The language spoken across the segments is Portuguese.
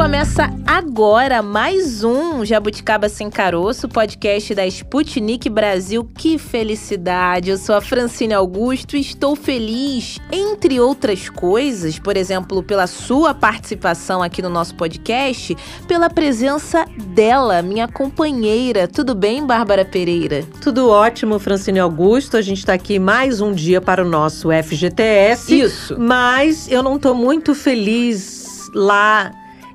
Começa agora mais um Jabuticaba Sem Caroço, podcast da Sputnik Brasil. Que felicidade! Eu sou a Francine Augusto e estou feliz, entre outras coisas, por exemplo, pela sua participação aqui no nosso podcast, pela presença dela, minha companheira. Tudo bem, Bárbara Pereira? Tudo ótimo, Francine Augusto. A gente está aqui mais um dia para o nosso FGTS. Isso. Mas eu não estou muito feliz lá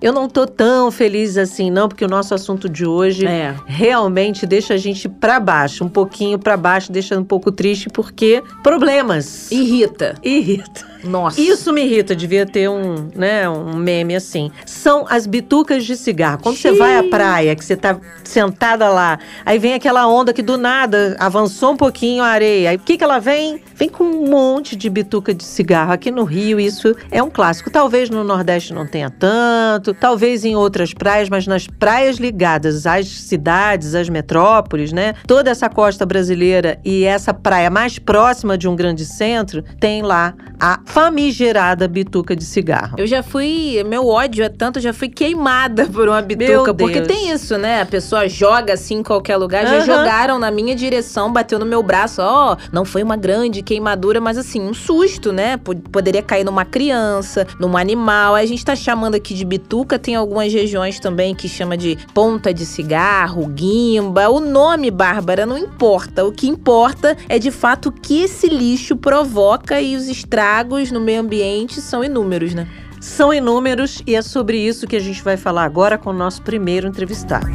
eu não tô tão feliz assim, não, porque o nosso assunto de hoje É. realmente deixa a gente pra baixo, um pouquinho pra baixo, deixa um pouco triste, porque problemas. Irrita. Irrita. Nossa. Isso me irrita, devia ter um, né, um meme assim. São as bitucas de cigarro. Quando você vai à praia, que você tá sentada lá, aí vem aquela onda que do nada avançou um pouquinho a areia. Aí o que que ela vem? Vem com um monte de bituca de cigarro. Aqui no Rio isso é um clássico. Talvez no Nordeste não tenha tanto, talvez em outras praias, mas nas praias ligadas às cidades, às metrópoles, né? Toda essa costa brasileira e essa praia mais próxima de um grande centro, tem lá a famigerada bituca de cigarro. Eu já fui, meu ódio é tanto, eu já fui queimada por uma bituca. Porque tem isso, né? A pessoa joga assim em qualquer lugar. Já jogaram na minha direção, bateu no meu braço. Ó, não foi uma grande queimadura, mas assim, um susto, né? Poderia cair numa criança, num animal. A gente tá chamando aqui de bituca. Tem algumas regiões também que chama de ponta de cigarro, guimba. O nome, Bárbara, não importa. O que importa é de fato o que esse lixo provoca e os estragos no meio ambiente são inúmeros, né? São inúmeros e é sobre isso que a gente vai falar agora com o nosso primeiro entrevistado.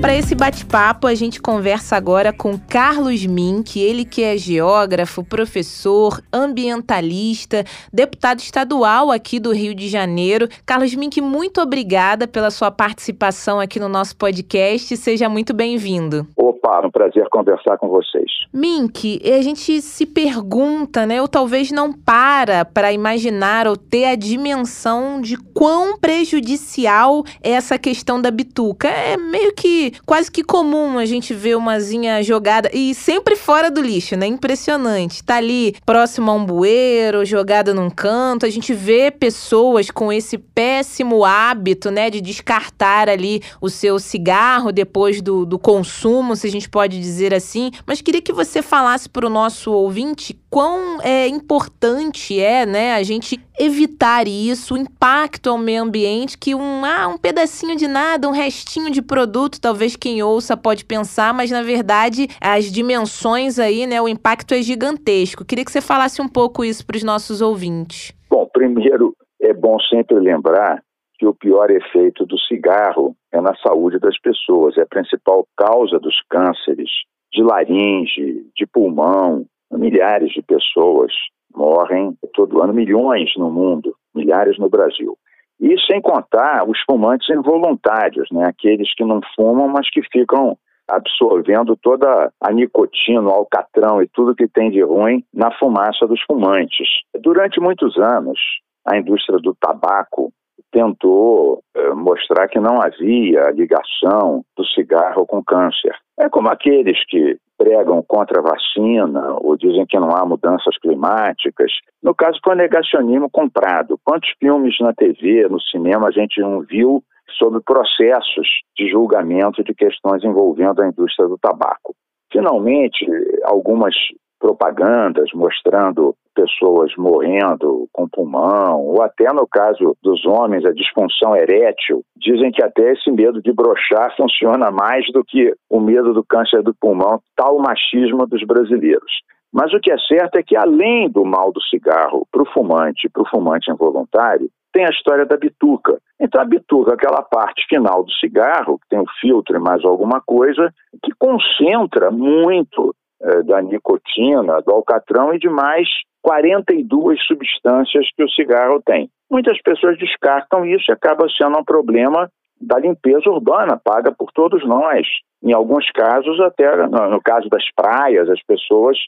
Para esse bate-papo, a gente conversa agora com Carlos Mink, ele que é geógrafo, professor, ambientalista, deputado estadual aqui do Rio de Janeiro. Carlos Mink, muito obrigada pela sua participação aqui no nosso podcast. Seja muito bem-vindo. Opa, um prazer conversar com vocês. Mink, a gente se pergunta, né, ou talvez não para para imaginar ou ter a dimensão de quão prejudicial é essa questão da bituca. É meio que quase que comum a gente ver umazinha jogada e sempre fora do lixo, né? Impressionante. Tá ali próximo a um bueiro, jogada num canto. A gente vê pessoas com esse péssimo hábito, né, de descartar ali o seu cigarro depois do, do consumo, se a gente pode dizer assim. Mas queria que você falasse para o nosso ouvinte quão é importante é, né, a gente evitar isso, o impacto ao meio ambiente que um, ah, um pedacinho de nada, um restinho de produto, talvez quem ouça pode pensar, mas na verdade as dimensões aí, né, o impacto é gigantesco. Queria que você falasse um pouco isso para os nossos ouvintes. Bom, primeiro é bom sempre lembrar que o pior efeito do cigarro é na saúde das pessoas, é a principal causa dos cânceres de laringe, de pulmão. Milhares de pessoas morrem todo ano, milhões no mundo, milhares no Brasil. E sem contar os fumantes involuntários, né? aqueles que não fumam, mas que ficam absorvendo toda a nicotina, o alcatrão e tudo que tem de ruim na fumaça dos fumantes. Durante muitos anos, a indústria do tabaco tentou eh, mostrar que não havia ligação do cigarro com câncer. É como aqueles que pregam contra a vacina ou dizem que não há mudanças climáticas. No caso, foi negacionismo comprado. Quantos filmes na TV, no cinema, a gente não viu sobre processos de julgamento de questões envolvendo a indústria do tabaco? Finalmente, algumas propagandas mostrando pessoas morrendo com pulmão, ou até no caso dos homens, a disfunção erétil, dizem que até esse medo de brochar funciona mais do que o medo do câncer do pulmão, tal machismo dos brasileiros. Mas o que é certo é que, além do mal do cigarro para o fumante e para o fumante involuntário, tem a história da bituca. Então, a bituca, aquela parte final do cigarro, que tem o filtro e mais alguma coisa, que concentra muito da nicotina, do alcatrão e de mais 42 substâncias que o cigarro tem. Muitas pessoas descartam isso e acaba sendo um problema da limpeza urbana, paga por todos nós. Em alguns casos, até no, no caso das praias, as pessoas,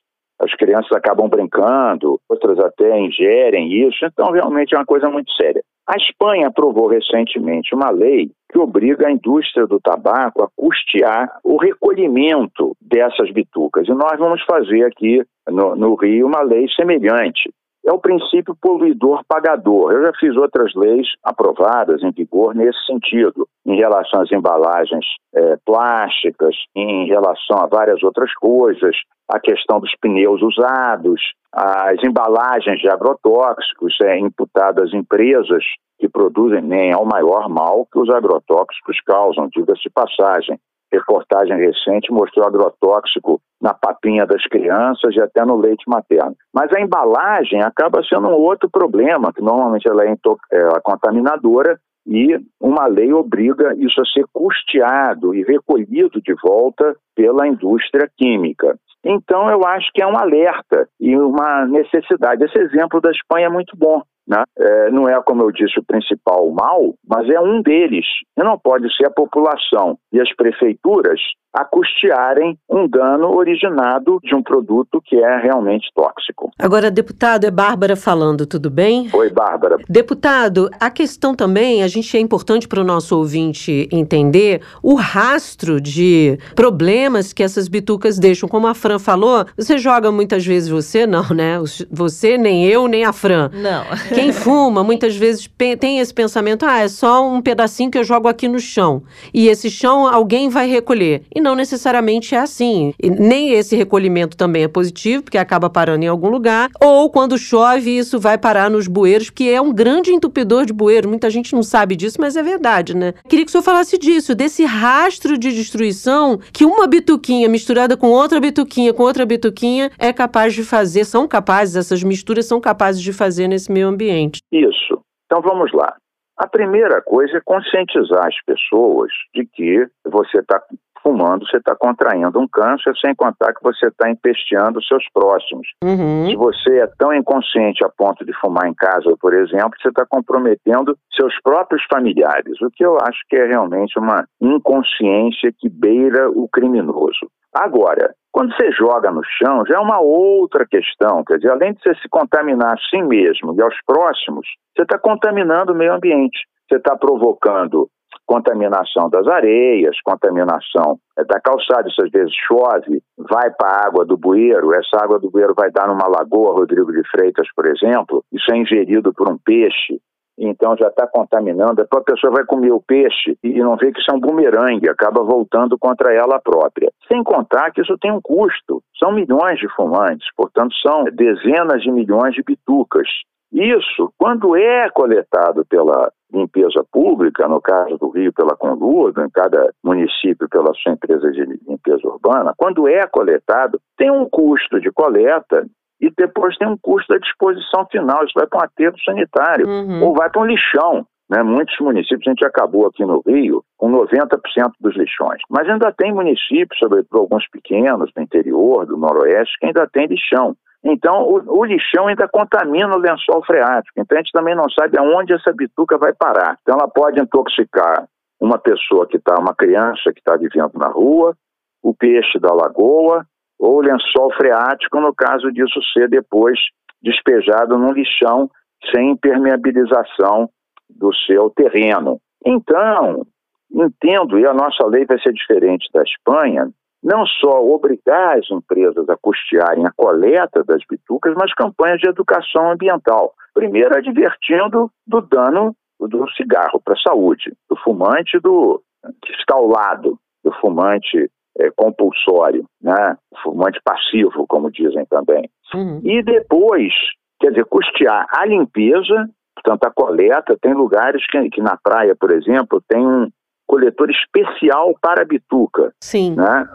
as crianças acabam brincando, outras até ingerem isso, então realmente é uma coisa muito séria. A Espanha aprovou recentemente uma lei que obriga a indústria do tabaco a custear o recolhimento dessas bitucas. E nós vamos fazer aqui no, no Rio uma lei semelhante é o princípio poluidor-pagador. Eu já fiz outras leis aprovadas em vigor nesse sentido, em relação às embalagens é, plásticas, em relação a várias outras coisas, a questão dos pneus usados, as embalagens de agrotóxicos é, imputadas às empresas que produzem nem ao maior mal que os agrotóxicos causam, diga-se passagem reportagem recente mostrou agrotóxico na papinha das crianças e até no leite materno. Mas a embalagem acaba sendo um outro problema, que normalmente ela é, é contaminadora e uma lei obriga isso a ser custeado e recolhido de volta pela indústria química. Então, eu acho que é um alerta e uma necessidade. Esse exemplo da Espanha é muito bom. Né? É, não é, como eu disse, o principal mal, mas é um deles. E não pode ser a população e as prefeituras a custearem um dano originado de um produto que é realmente tóxico. Agora, deputado, é Bárbara falando, tudo bem? Oi, Bárbara. Deputado, a questão também, a gente é importante para o nosso ouvinte entender o rastro de problemas que essas bitucas deixam. Como a Fran falou, você joga muitas vezes você, não, né? Você, nem eu, nem a Fran. Não. Quem fuma, muitas vezes tem esse pensamento, ah, é só um pedacinho que eu jogo aqui no chão. E esse chão alguém vai recolher. E não necessariamente é assim. E nem esse recolhimento também é positivo, porque acaba parando em algum lugar. Ou quando chove, isso vai parar nos bueiros, que é um grande entupidor de bueiro. Muita gente não sabe disso, mas é verdade, né? Queria que o senhor falasse disso, desse rastro de destruição que uma bituquinha misturada com outra bituquinha, com outra bituquinha, é capaz de fazer, são capazes, essas misturas são capazes de fazer nesse meio ambiente. Isso. Então vamos lá. A primeira coisa é conscientizar as pessoas de que você está fumando, você está contraindo um câncer, sem contar que você está empesteando seus próximos. Uhum. Se você é tão inconsciente a ponto de fumar em casa, por exemplo, você está comprometendo seus próprios familiares, o que eu acho que é realmente uma inconsciência que beira o criminoso. Agora, quando você joga no chão, já é uma outra questão. Quer dizer, além de você se contaminar a si mesmo e aos próximos, você está contaminando o meio ambiente. Você está provocando contaminação das areias, contaminação é, da calçada, isso às vezes chove, vai para a água do bueiro, essa água do bueiro vai dar numa lagoa, Rodrigo de Freitas, por exemplo, isso é ingerido por um peixe, então já está contaminando, a pessoa vai comer o peixe e não vê que isso é um bumerangue, acaba voltando contra ela própria. Sem contar que isso tem um custo, são milhões de fumantes, portanto são dezenas de milhões de bitucas. Isso, quando é coletado pela limpeza pública, no caso do Rio pela Conludo, em cada município pela sua empresa de limpeza urbana, quando é coletado, tem um custo de coleta e depois tem um custo da disposição final. Isso vai para um aterro sanitário uhum. ou vai para um lixão. Né? Muitos municípios, a gente acabou aqui no Rio com 90% dos lixões. Mas ainda tem municípios, sobretudo alguns pequenos, do interior, do noroeste, que ainda tem lixão. Então, o, o, lixão ainda contamina o lençol freático. Então, a gente também não sabe aonde essa bituca vai parar. Então, ela pode intoxicar uma pessoa que está, uma criança que está vivendo na rua, o peixe da lagoa, ou o lençol freático, no caso disso ser depois despejado num lixão sem impermeabilização do seu terreno. Então, entendo, e a nossa lei vai ser diferente da Espanha, não só obrigar as empresas a custearem a coleta das bitucas, mas campanhas de educação ambiental. Primeiro, advertindo do dano do cigarro para a saúde, do fumante do, que está ao lado do fumante é, compulsório, né? fumante passivo, como dizem também. Uhum. E depois, quer dizer, custear a limpeza, portanto, a coleta. Tem lugares que, que na praia, por exemplo, tem um coletor especial para a bituca. Sim. Né?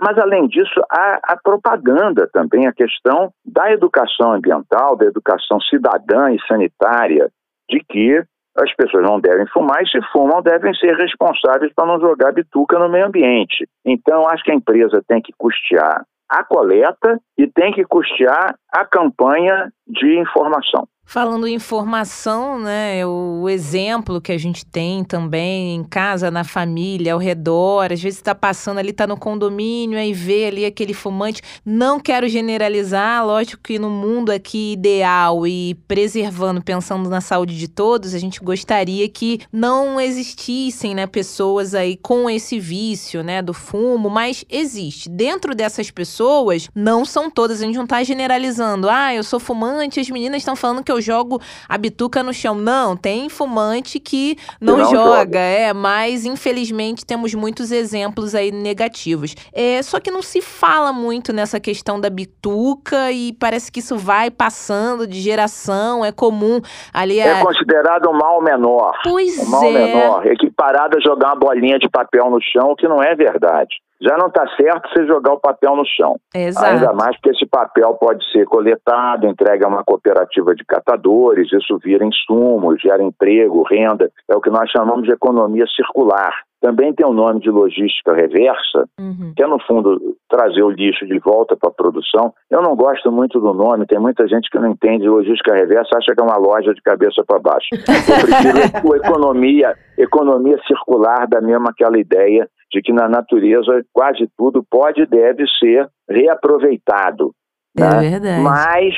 Mas, além disso, a, a, propaganda também, a questão da educação ambiental, da educação cidadã e sanitária, de que as pessoas não devem fumar e, se fumam, devem ser responsáveis para não jogar bituca no meio ambiente. Então, acho que a empresa tem que custear a coleta e tem que custear a campanha de informação. Falando em informação, né, o exemplo que a gente tem também em casa, na família, ao redor, às vezes está passando ali, está no condomínio, aí vê ali aquele fumante. Não quero generalizar, lógico que no mundo aqui ideal e preservando, pensando na saúde de todos, a gente gostaria que não existissem, né, pessoas aí com esse vício, né, do fumo, mas existe. Dentro dessas pessoas, não são todas, a gente não está generalizando. Ah, eu sou fumante, as meninas estão falando que eu jogo a bituca no chão. Não, tem fumante que não, não joga, joga, é, mas infelizmente temos muitos exemplos aí negativos. É, só que não se fala muito nessa questão da bituca e parece que isso vai passando de geração, é comum ali. É a... considerado um mal menor. Pois um mal é. menor, equiparado a jogar uma bolinha de papel no chão, o que não é verdade já não está certo você jogar o papel no chão. Exato. Ainda mais porque esse papel pode ser coletado, entregue a uma cooperativa de catadores, isso vira insumo, gera emprego, renda. É o que nós chamamos de economia circular. Também tem o nome de logística reversa, uhum. que é, no fundo, trazer o lixo de volta para a produção. Eu não gosto muito do nome, tem muita gente que não entende logística reversa, acha que é uma loja de cabeça para baixo. Eu prefiro economia, economia circular, da mesma aquela ideia de que na natureza quase tudo pode e deve ser reaproveitado. É né? verdade. Mas,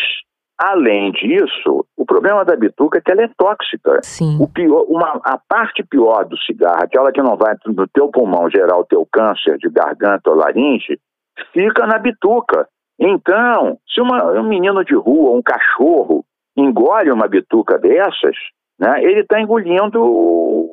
além disso, o problema da bituca é que ela é tóxica. Sim. O pior, uma, a parte pior do cigarro, aquela que não vai no teu pulmão gerar o teu câncer de garganta ou laringe, fica na bituca. Então, se uma, um menino de rua, um cachorro, engole uma bituca dessas, né, ele está engolindo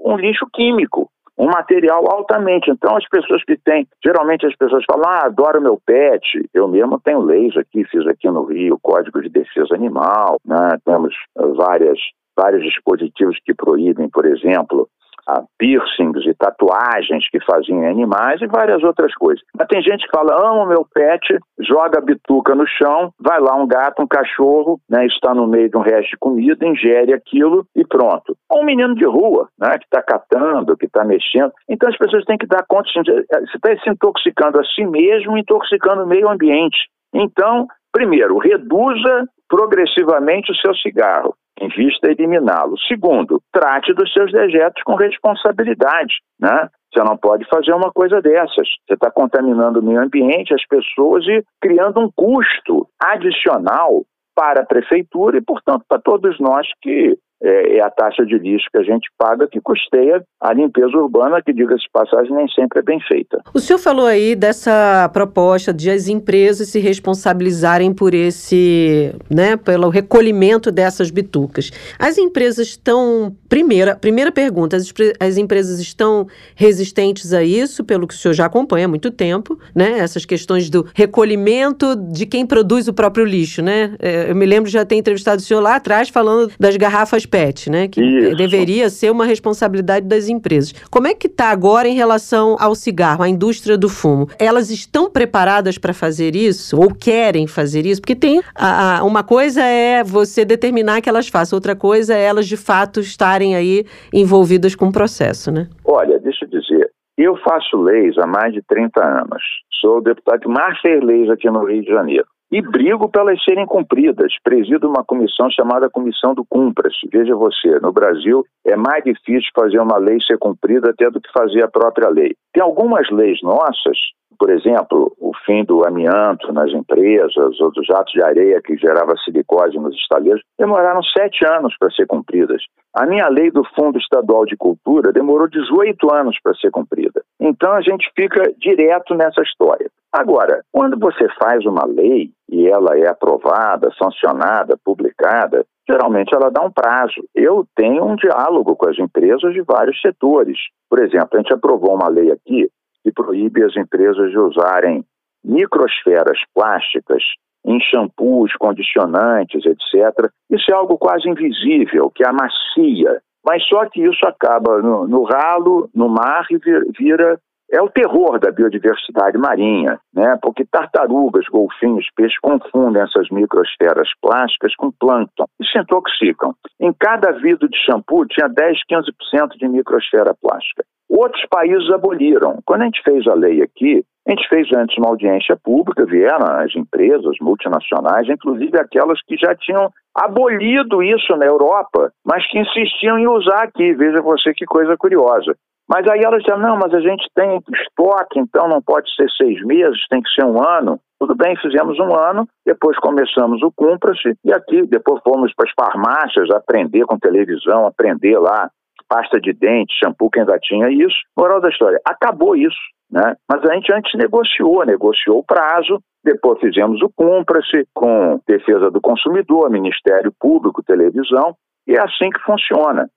um lixo químico um material altamente. Então, as pessoas que têm, geralmente as pessoas falam, ah, adoro meu pet. Eu mesmo tenho leis aqui, fiz aqui no Rio, Código de Defesa Animal, né? temos várias, vários dispositivos que proíbem, por exemplo, a piercings e tatuagens que faziam em animais e várias outras coisas. Mas tem gente que fala, amo meu pet, joga a bituca no chão, vai lá um gato, um cachorro, né, está no meio de um resto de comida, ingere aquilo e pronto. Ou um menino de rua, né, que está catando, que está mexendo. Então as pessoas têm que dar conta, você está se intoxicando a si mesmo, intoxicando o meio ambiente. Então, primeiro, reduza progressivamente o seu cigarro em vista de eliminá-lo. Segundo, trate dos seus dejetos com responsabilidade, né? Você não pode fazer uma coisa dessas. Você está contaminando o meio ambiente, as pessoas e criando um custo adicional para a prefeitura e, portanto, para todos nós que é, é, a taxa de lixo que a gente paga que custeia a limpeza urbana, que, diga-se passagem, nem sempre é bem feita. O senhor falou aí dessa proposta de as empresas se responsabilizarem por esse, né, pelo recolhimento dessas bitucas. As empresas estão, primeira, primeira pergunta, as, as empresas estão resistentes a isso, pelo que o senhor já acompanha há muito tempo, né, essas questões do recolhimento de quem produz o próprio lixo, né? É, eu me lembro de já ter entrevistado o senhor lá atrás falando das garrafas PET, né? Que Isso. deveria ser uma responsabilidade das empresas. Como é que está agora em relação ao cigarro, à indústria do fumo? Elas estão preparadas para fazer isso ou querem fazer isso? Porque tem a, a, uma coisa é você determinar que elas façam, outra coisa é elas de fato estarem aí envolvidas com o processo, né? Olha, deixa eu dizer, eu faço leis há mais de 30 anos. Sou o deputado que mais fez leis aqui no Rio de Janeiro e brigo pelas serem cumpridas. Presido uma comissão chamada Comissão do Cumpra-se. Veja você, no Brasil é mais difícil fazer uma lei ser cumprida até do que fazer a própria lei. Tem algumas leis nossas, por exemplo, o fim do amianto nas empresas, ou dos jatos de areia que gerava silicose nos estaleiros, demoraram sete anos para ser cumpridas. A minha lei do Fundo Estadual de Cultura demorou 18 anos para ser cumprida. Então a gente fica direto nessa história. Agora, quando você faz uma lei e ela é aprovada, sancionada, publicada, geralmente ela dá um prazo. Eu tenho um diálogo com as empresas de vários setores. Por exemplo, a gente aprovou uma lei aqui que proíbe as empresas de usarem microsferas plásticas em shampoos, condicionantes, etc. Isso é algo quase invisível, que amacia. Mas só que isso acaba no, no ralo, no mar e vira é o terror da biodiversidade marinha, né? porque tartarugas, golfinhos, peixes confundem essas microsferas plásticas com plâncton e se intoxicam. Em cada vidro de shampoo tinha 10, 15% de microsfera plástica. Outros países aboliram. Quando a gente fez a lei aqui, a gente fez antes uma audiência pública, vieram as empresas multinacionais, inclusive aquelas que já tinham abolido isso na Europa, mas que insistiam em usar aqui. Veja você que coisa curiosa. Mas aí ela disseram, não, mas a gente tem estoque, então não pode ser seis meses, tem que ser um ano. Tudo bem, fizemos um ano, depois começamos o Cumpra-se, e aqui depois fomos para as farmácias aprender com televisão, aprender lá pasta de dente, shampoo que ainda tinha isso. Moral da história, acabou isso, né? Mas a gente antes negociou, negociou o prazo, depois fizemos o Cumpra-se com defesa do consumidor, Ministério Público, televisão, e é assim que funciona.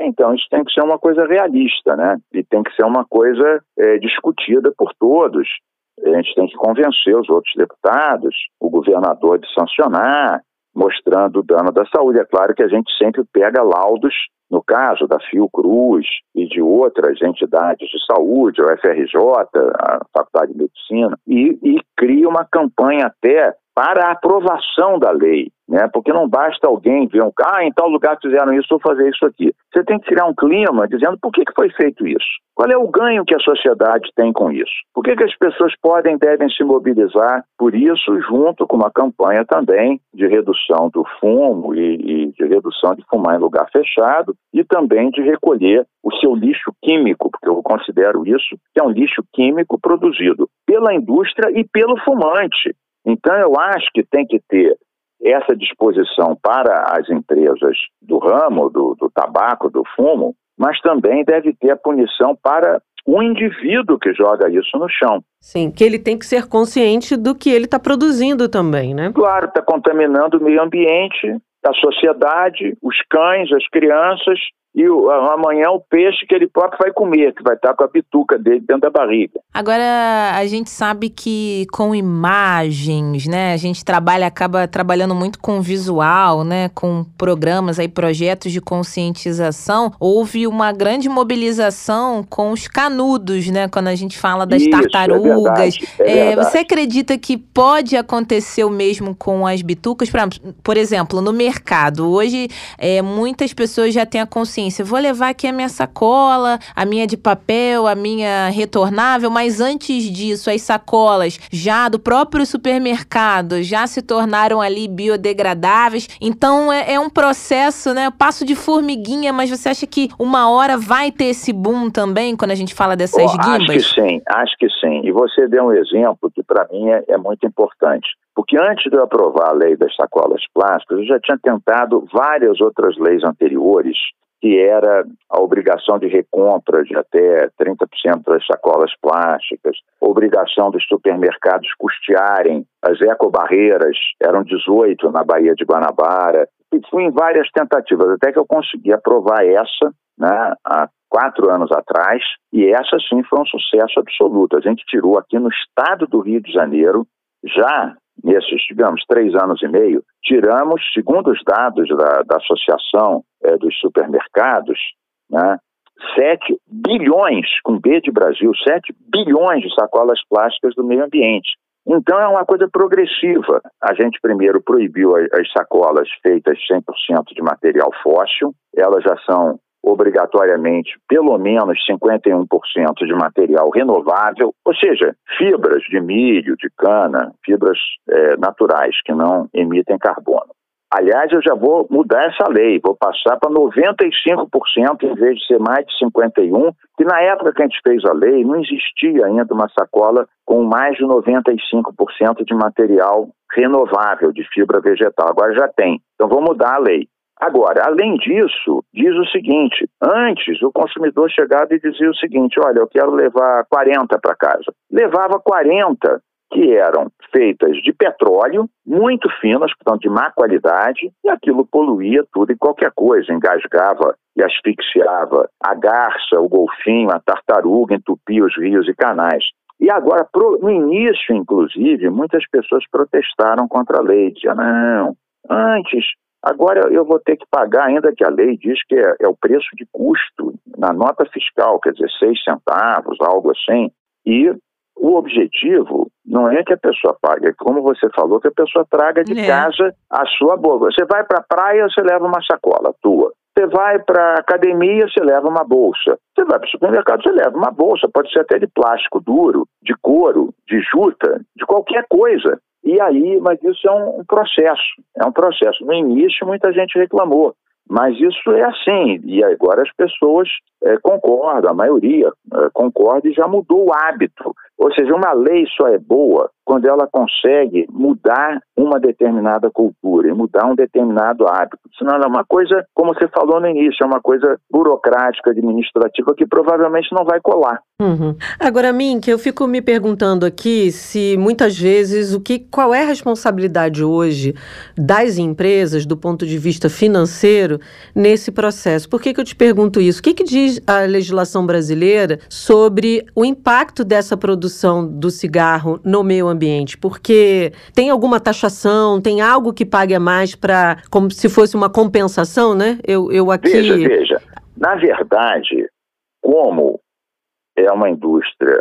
Então, isso tem que ser uma coisa realista, né? E tem que ser uma coisa é, discutida por todos. A gente tem que convencer os outros deputados, o governador de sancionar, mostrando o dano da saúde. É claro que a gente sempre pega laudos, no caso da Fiocruz e de outras entidades de saúde, o FRJ, a Faculdade de Medicina, e, e cria uma campanha até para a aprovação da lei, né? Porque não basta alguém ver um ah, em tal lugar fizeram isso, vou fazer isso aqui. Você tem que criar um clima dizendo por que, que foi feito isso. Qual é o ganho que a sociedade tem com isso? Por que, que as pessoas podem devem se mobilizar por isso, junto com uma campanha também de redução do fumo e, e de redução de fumar em lugar fechado e também de recolher o seu lixo químico, porque eu considero isso que é um lixo químico produzido pela indústria e pelo fumante. Então, eu acho que tem que ter essa disposição para as empresas do ramo, do, do tabaco, do fumo, mas também deve ter a punição para o indivíduo que joga isso no chão. Sim, que ele tem que ser consciente do que ele está produzindo também, né? Claro, está contaminando o meio ambiente, a sociedade, os cães, as crianças e o, amanhã o peixe que ele próprio vai comer, que vai estar com a bituca dele dentro da barriga. Agora, a gente sabe que com imagens, né, a gente trabalha, acaba trabalhando muito com visual, né, com programas aí, projetos de conscientização. Houve uma grande mobilização com os canudos, né, quando a gente fala das Isso, tartarugas. É verdade, é é, você acredita que pode acontecer o mesmo com as bitucas? Por exemplo, no mercado, hoje é, muitas pessoas já têm a consciência consciência. Vou levar aqui a minha sacola, a minha de papel, a minha retornável, mas antes disso, as sacolas já do próprio supermercado já se tornaram ali biodegradáveis. Então é, é um processo, né? Passo de formiguinha, mas você acha que uma hora vai ter esse boom também quando a gente fala dessas oh, guimbas? Acho que sim, acho que sim. E você deu um exemplo que para mim é, é muito importante. Porque antes de eu aprovar a lei das sacolas plásticas, eu já tinha tentado várias outras leis anteriores que era a obrigação de recompra de até 30% das sacolas plásticas, obrigação dos supermercados custearem as ecobarreiras, eram 18 na Baía de Guanabara, e fui em várias tentativas, até que eu consegui aprovar essa, né, há quatro anos atrás, e essa sim foi um sucesso absoluto. A gente tirou aqui no estado do Rio de Janeiro, já nesses, digamos, três anos e meio, tiramos, segundo os dados da, da Associação é, dos Supermercados, né, 7 bilhões, com B de Brasil, 7 bilhões de sacolas plásticas do meio ambiente. Então é uma coisa progressiva. A gente primeiro proibiu as sacolas feitas 100% de material fóssil, elas já são obrigatoriamente pelo menos 51% de material renovável, ou seja, fibras de milho, de cana, fibras é, naturais que não emitem carbono. Aliás, eu já vou mudar essa lei, vou passar para 95% em vez de ser mais de 51%, que na época que a gente fez a lei não existia ainda uma sacola com mais de 95% de material renovável de fibra vegetal. Agora já tem. Então vou mudar a lei. Agora, além disso, diz o seguinte: antes o consumidor chegava e dizia o seguinte: olha, eu quero levar 40 para casa. Levava 40 que eram feitas de petróleo, muito finas, portanto de má qualidade, e aquilo poluía tudo e qualquer coisa, engasgava e asfixiava a garça, o golfinho, a tartaruga, entupia os rios e canais. E agora, no início, inclusive, muitas pessoas protestaram contra a lei, diziam, não, antes Agora eu vou ter que pagar, ainda que a lei diz que é, é o preço de custo na nota fiscal, quer dizer, seis centavos, algo assim. E o objetivo não é que a pessoa pague, é como você falou, que a pessoa traga de é. casa a sua bolsa. Você vai para a praia, você leva uma sacola tua. Você vai para a academia, você leva uma bolsa. Você vai para o supermercado, você leva uma bolsa. Pode ser até de plástico duro, de couro, de juta, de qualquer coisa. E aí, mas isso é um, um processo, é um processo. No início, muita gente reclamou, mas isso é assim, e agora as pessoas é, concordam, a maioria é, concorda e já mudou o hábito. Ou seja, uma lei só é boa quando ela consegue mudar uma determinada cultura e mudar um determinado hábito. Senão ela é uma coisa, como você falou no início, é uma coisa burocrática, administrativa, que provavelmente não vai colar. Uhum. Agora, Mink, eu fico me perguntando aqui se muitas vezes o que, qual é a responsabilidade hoje das empresas do ponto de vista financeiro nesse processo. Por que, que eu te pergunto isso? O que, que diz a legislação brasileira sobre o impacto dessa produção? Produção do cigarro no meio ambiente? Porque tem alguma taxação, tem algo que pague a mais para, como se fosse uma compensação, né? Eu, eu aqui. Veja, veja. Na verdade, como é uma indústria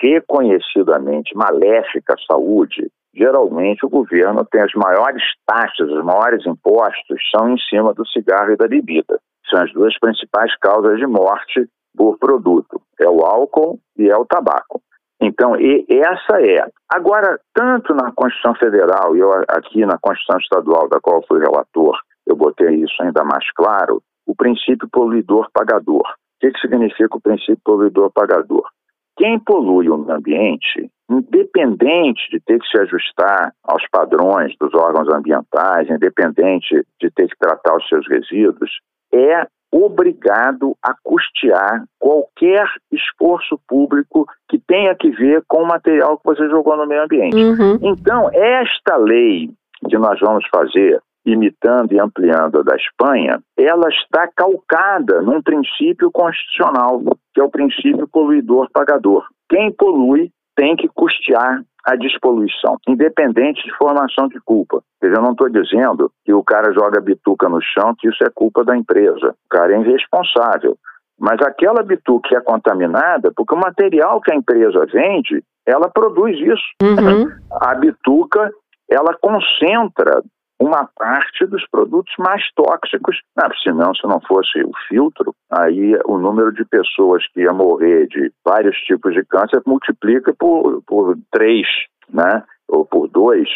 reconhecidamente maléfica à saúde, geralmente o governo tem as maiores taxas, os maiores impostos são em cima do cigarro e da bebida. São as duas principais causas de morte por produto. É o álcool e é o tabaco. Então, e essa é. Agora, tanto na Constituição Federal e eu aqui na Constituição Estadual, da qual fui relator, eu botei isso ainda mais claro, o princípio poluidor-pagador. O que, que significa o princípio poluidor-pagador? Quem polui o meio ambiente, independente de ter que se ajustar aos padrões dos órgãos ambientais, independente de ter que tratar os seus resíduos, é obrigado a custear qualquer esforço público que tenha que ver com o material que você jogou no meio ambiente. Uhum. Então, esta lei que nós vamos fazer, imitando e ampliando a da Espanha, ela está calcada num princípio constitucional, que é o princípio poluidor-pagador. Quem polui tem que custear a despoluição, independente de formação de culpa. Quer dizer, eu não estou dizendo que o cara joga bituca no chão, que isso é culpa da empresa. O cara é irresponsável. Mas aquela bituca que é contaminada, porque o material que a empresa vende, ela produz isso. Uhum. A bituca, ela concentra uma parte dos produtos mais tóxicos. Ah, senão, se não fosse o filtro, aí o número de pessoas que ia morrer de vários tipos de câncer multiplica por, por três, né? Ou por dois.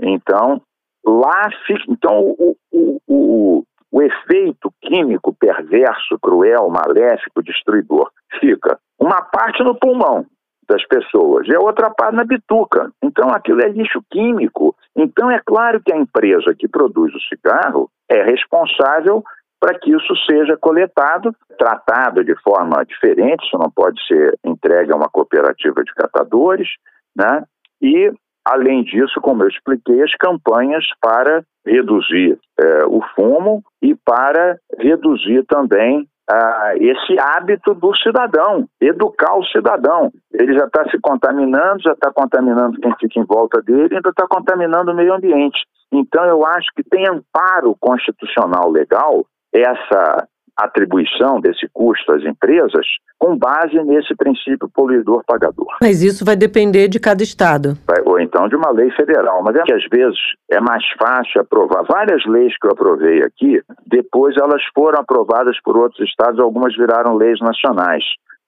Então, lá fica. Então, o, o, o, o efeito químico perverso, cruel, maléfico, destruidor fica uma parte no pulmão, das pessoas, e a outra parte na bituca. Então aquilo é lixo químico. Então é claro que a empresa que produz o cigarro é responsável para que isso seja coletado, tratado de forma diferente, isso não pode ser entregue a uma cooperativa de catadores, né? E além disso, como eu expliquei, as campanhas para reduzir é, o fumo e para reduzir também ah, esse hábito do cidadão, educar o cidadão. Ele já está se contaminando, já está contaminando quem fica em volta dele, ainda está contaminando o meio ambiente. Então, eu acho que tem amparo constitucional legal essa atribuição desse custo às empresas com base nesse princípio poluidor-pagador. Mas isso vai depender de cada estado. Ou então de uma lei federal. Mas é que às vezes é mais fácil aprovar. Várias leis que eu aprovei aqui, depois elas foram aprovadas por outros estados, algumas viraram leis nacionais.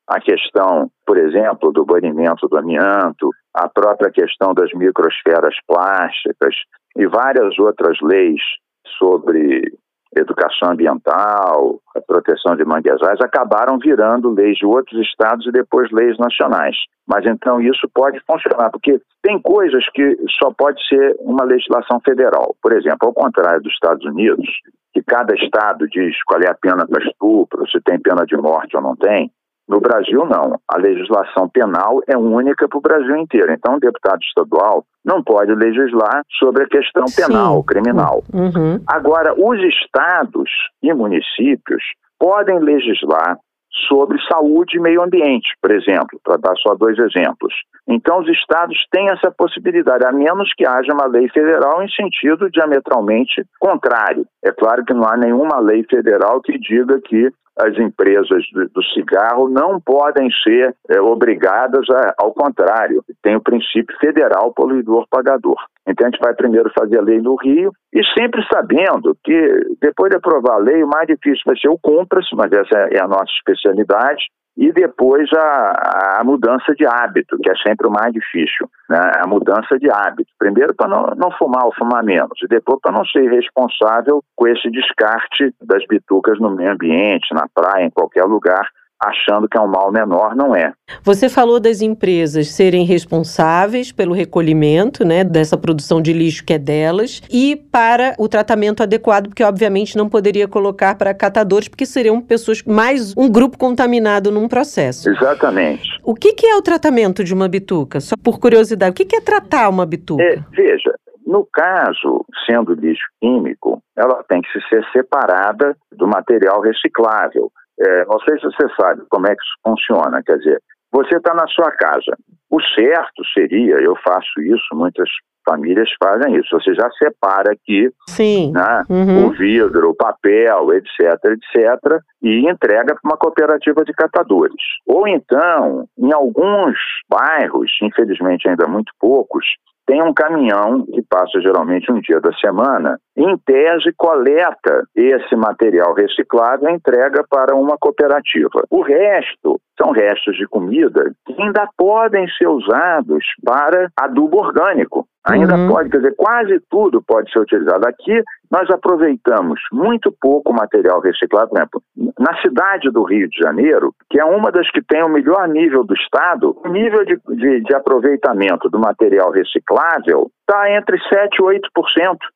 A questão, por exemplo, do banimento do amianto, a própria questão das microsferas plásticas e várias outras leis sobre educação ambiental, a proteção de manguezais, acabaram virando leis de outros estados e depois leis nacionais. Mas então isso pode funcionar, porque tem coisas que só pode ser uma legislação federal. Por exemplo, ao contrário dos Estados Unidos, que cada estado diz qual é a pena para estupro, se tem pena de morte ou não tem, no Brasil, não. A legislação penal é única para o Brasil inteiro. Então, o deputado estadual não pode legislar sobre a questão penal, Sim. criminal. Uhum. Agora, os estados e municípios podem legislar sobre saúde e meio ambiente, por exemplo, para dar só dois exemplos. Então, os estados têm essa possibilidade, a menos que haja uma lei federal em sentido diametralmente contrário. É claro que não há nenhuma lei federal que diga que as empresas do, cigarro não podem ser é, obrigadas a, ao contrário, tem o princípio federal poluidor-pagador. Então a gente vai primeiro fazer a lei no Rio e sempre sabendo que depois de aprovar a lei, o mais difícil vai ser o cumpra-se, mas essa é a nossa especialidade, e depois a, a mudança de hábito, que é sempre o mais difícil, né? a mudança de hábito. Primeiro para não, não fumar ou fumar menos, e depois para não ser responsável com esse descarte das bitucas no meio ambiente, na praia, em qualquer lugar, achando que é um mal menor, não é. Você falou das empresas serem responsáveis pelo recolhimento, né, dessa produção de lixo que é delas e para o tratamento adequado, porque obviamente não poderia colocar para catadores, porque seriam pessoas mais um grupo contaminado num processo. Exatamente. O que, que é o tratamento de uma bituca? Só por curiosidade, o que, que é tratar uma bituca? É, veja, no caso, sendo lixo químico, ela tem que ser separada do material reciclável. É, não sei se você sabe como é que isso funciona. Quer dizer, você está na sua casa. O certo seria, eu faço isso, muitas famílias fazem isso. Você já separa aqui Sim. Né, uhum. o vidro, o papel, etc, etc, e entrega para uma cooperativa de catadores. Ou então, em alguns bairros, infelizmente ainda muito poucos, tem um caminhão que passa geralmente um dia da semana, em tese coleta esse material reciclado e entrega para uma cooperativa. O resto são restos de comida que ainda podem ser usados para adubo orgânico. Ainda Uhum. pode, quer dizer, quase tudo pode ser utilizado. Aqui nós aproveitamos muito pouco material reciclado. Por exemplo, na cidade do Rio de Janeiro, que é uma das que tem o melhor nível do Estado, o nível de, de, de aproveitamento do material reciclável está entre 7% e 8%.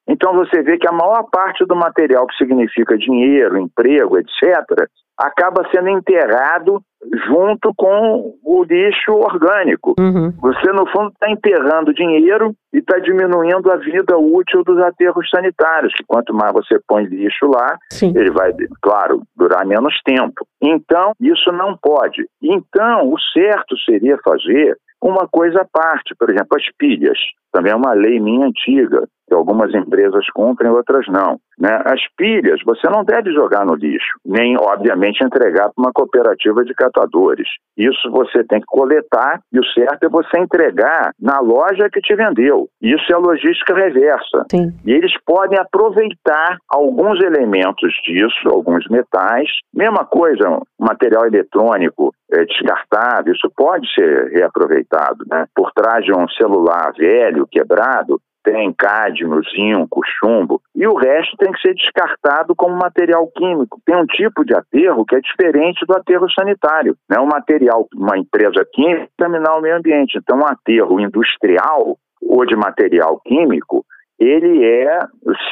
Então você vê que a maior parte do material que significa dinheiro, emprego, etc., acaba sendo enterrado junto com o lixo orgânico. Uhum. Você, no fundo, está enterrando dinheiro e está diminuindo a vida útil dos aterros sanitários, que quanto mais você põe lixo lá, Sim. ele vai, claro, durar menos tempo. Então, isso não pode. Então, o certo seria fazer uma coisa à parte, por exemplo, as pilhas. Também é uma lei minha antiga, que algumas empresas cumprem, outras não. Né? As pilhas você não deve jogar no lixo, nem, obviamente, entregar para uma cooperativa de catadores. Isso você tem que coletar e o certo é você entregar na loja que te vendeu. Isso é a logística reversa. Sim. E eles podem aproveitar alguns elementos disso, alguns metais. Mesma coisa, material eletrônico é, descartável, isso pode ser reaproveitado. Né? Por trás de um celular velho, quebrado, tem cádmio, zinco, chumbo, e o resto tem que ser descartado como material químico. Tem um tipo de aterro que é diferente do aterro sanitário. Né? O material, uma empresa química, contaminar o meio ambiente. Então, um aterro industrial ou de material químico, ele é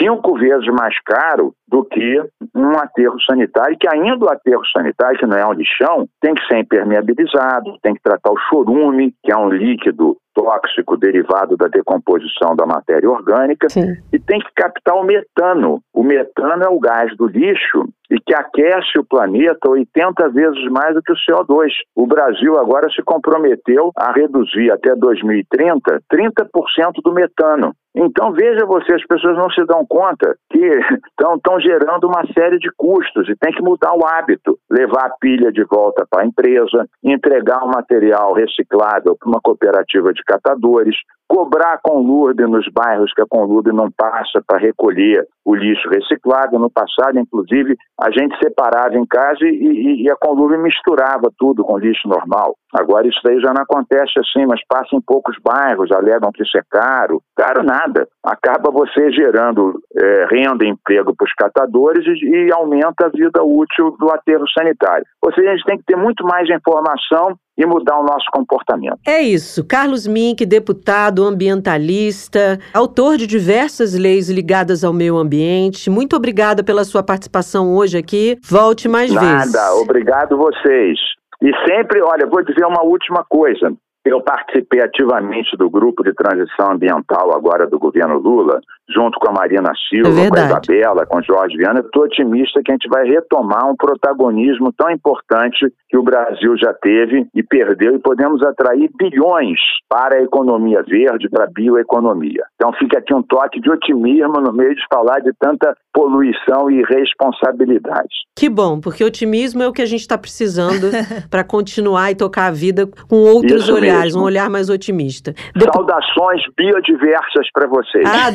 cinco vezes mais caro do que um aterro sanitário, que ainda o aterro sanitário, que não é um lixão, tem que ser impermeabilizado, tem que tratar o chorume, que é um líquido tóxico derivado da decomposição da matéria orgânica, Sim. e tem que captar o metano. O metano é o gás do lixo e que aquece o planeta 80 vezes mais do que o CO2. O Brasil agora se comprometeu a reduzir até 2030 30% do metano. Então veja você, as pessoas não se dão conta que estão gerando uma série de custos e tem que mudar o hábito, levar a pilha de volta para a empresa, entregar um material reciclável para uma cooperativa de catadores, cobrar a Conlurb nos bairros que a Conlurb não passa para recolher o lixo reciclado. No passado, inclusive, a gente separava em casa e, e, e a Conlurb misturava tudo com lixo normal. Agora isso daí já não acontece assim, mas passa em poucos bairros, alegam que isso é caro. Caro nada. Acaba você gerando é, renda e emprego para os catadores e, e aumenta a vida útil do aterro sanitário. Ou seja, a gente tem que ter muito mais informação e mudar o nosso comportamento. É isso. Carlos Mink, deputado ambientalista, autor de diversas leis ligadas ao meio ambiente. Muito obrigada pela sua participação hoje aqui. Volte mais vezes. Nada, obrigado vocês. E sempre, olha, vou dizer uma última coisa. Eu participei ativamente do grupo de transição ambiental agora do governo Lula, junto com a Marina Silva, É com a. Isabela, com o Jorge Viana. Estou otimista que a gente vai retomar um protagonismo tão importante que o Brasil já teve e perdeu, e podemos atrair bilhões para a economia verde, para a bioeconomia. Então fica aqui um toque de otimismo no meio de falar de tanta poluição e responsabilidade. Que bom, porque otimismo é o que a gente está precisando para continuar e tocar a vida com outros Isso olhares, mesmo. um olhar mais otimista. Saudações biodiversas para vocês. Ah,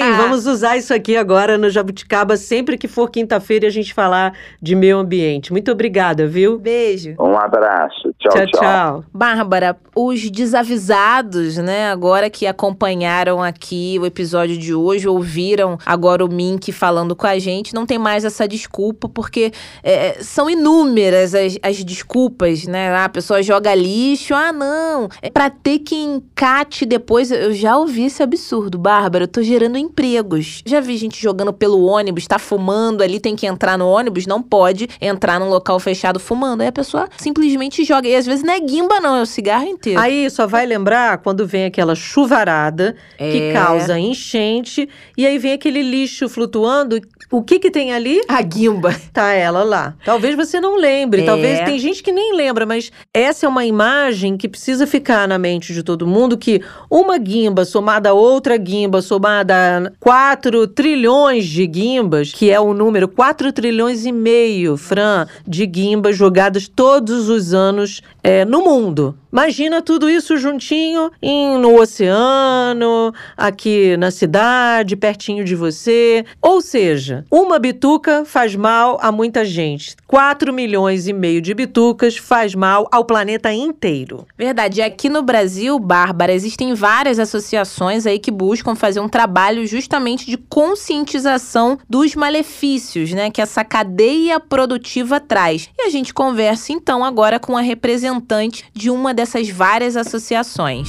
adorei! Vamos usar isso aqui agora no Jabuticaba sempre que for quinta-feira e a gente falar de meio ambiente. Muito obrigada, viu? Beijo. Um abraço. Tchau, tchau. tchau. tchau. Bárbara, os desavisados, né, agora que acompanharam aqui o episódio de hoje, ouviram agora o Mink falando com a gente, não tem mais essa desculpa, porque é, são inúmeras as, as desculpas, né? A pessoa joga lixo, ah, não, é pra ter que encate depois. Eu já ouvi esse absurdo, Bárbara, eu tô gerando empregos. Já vi gente jogando pelo ônibus, tá fumando ali, tem que entrar no ônibus, não pode entrar num local fechado fumando. Aí a pessoa simplesmente joga. E às vezes não é guimba, não, é o cigarro inteiro. Aí só vai lembrar quando vem aquela chuvarada que É. causa enchente e aí vem aquele lixo flutuando. O que que tem ali? A guimba. Tá ela lá. Talvez você não lembre, É. talvez tem gente que nem lembra, mas essa é uma imagem que precisa ficar na mente de todo mundo que uma guimba somada a outra guimba somada a 4 trilhões de guimbas, que é o número 4 trilhões e meio, Fran, de guimbas jogadas todos os anos é, no mundo. Imagina tudo isso juntinho em, no oceano, aqui na cidade, pertinho de você. Ou seja, uma bituca faz mal a muita gente. 4 milhões e meio de bitucas faz mal ao planeta inteiro. Verdade. E aqui no Brasil, Bárbara, existem várias associações aí que buscam fazer um trabalho justamente de conscientização dos malefícios, né, que essa cadeia produtiva traz. E a gente conversa então agora com a representante de uma dessas várias associações.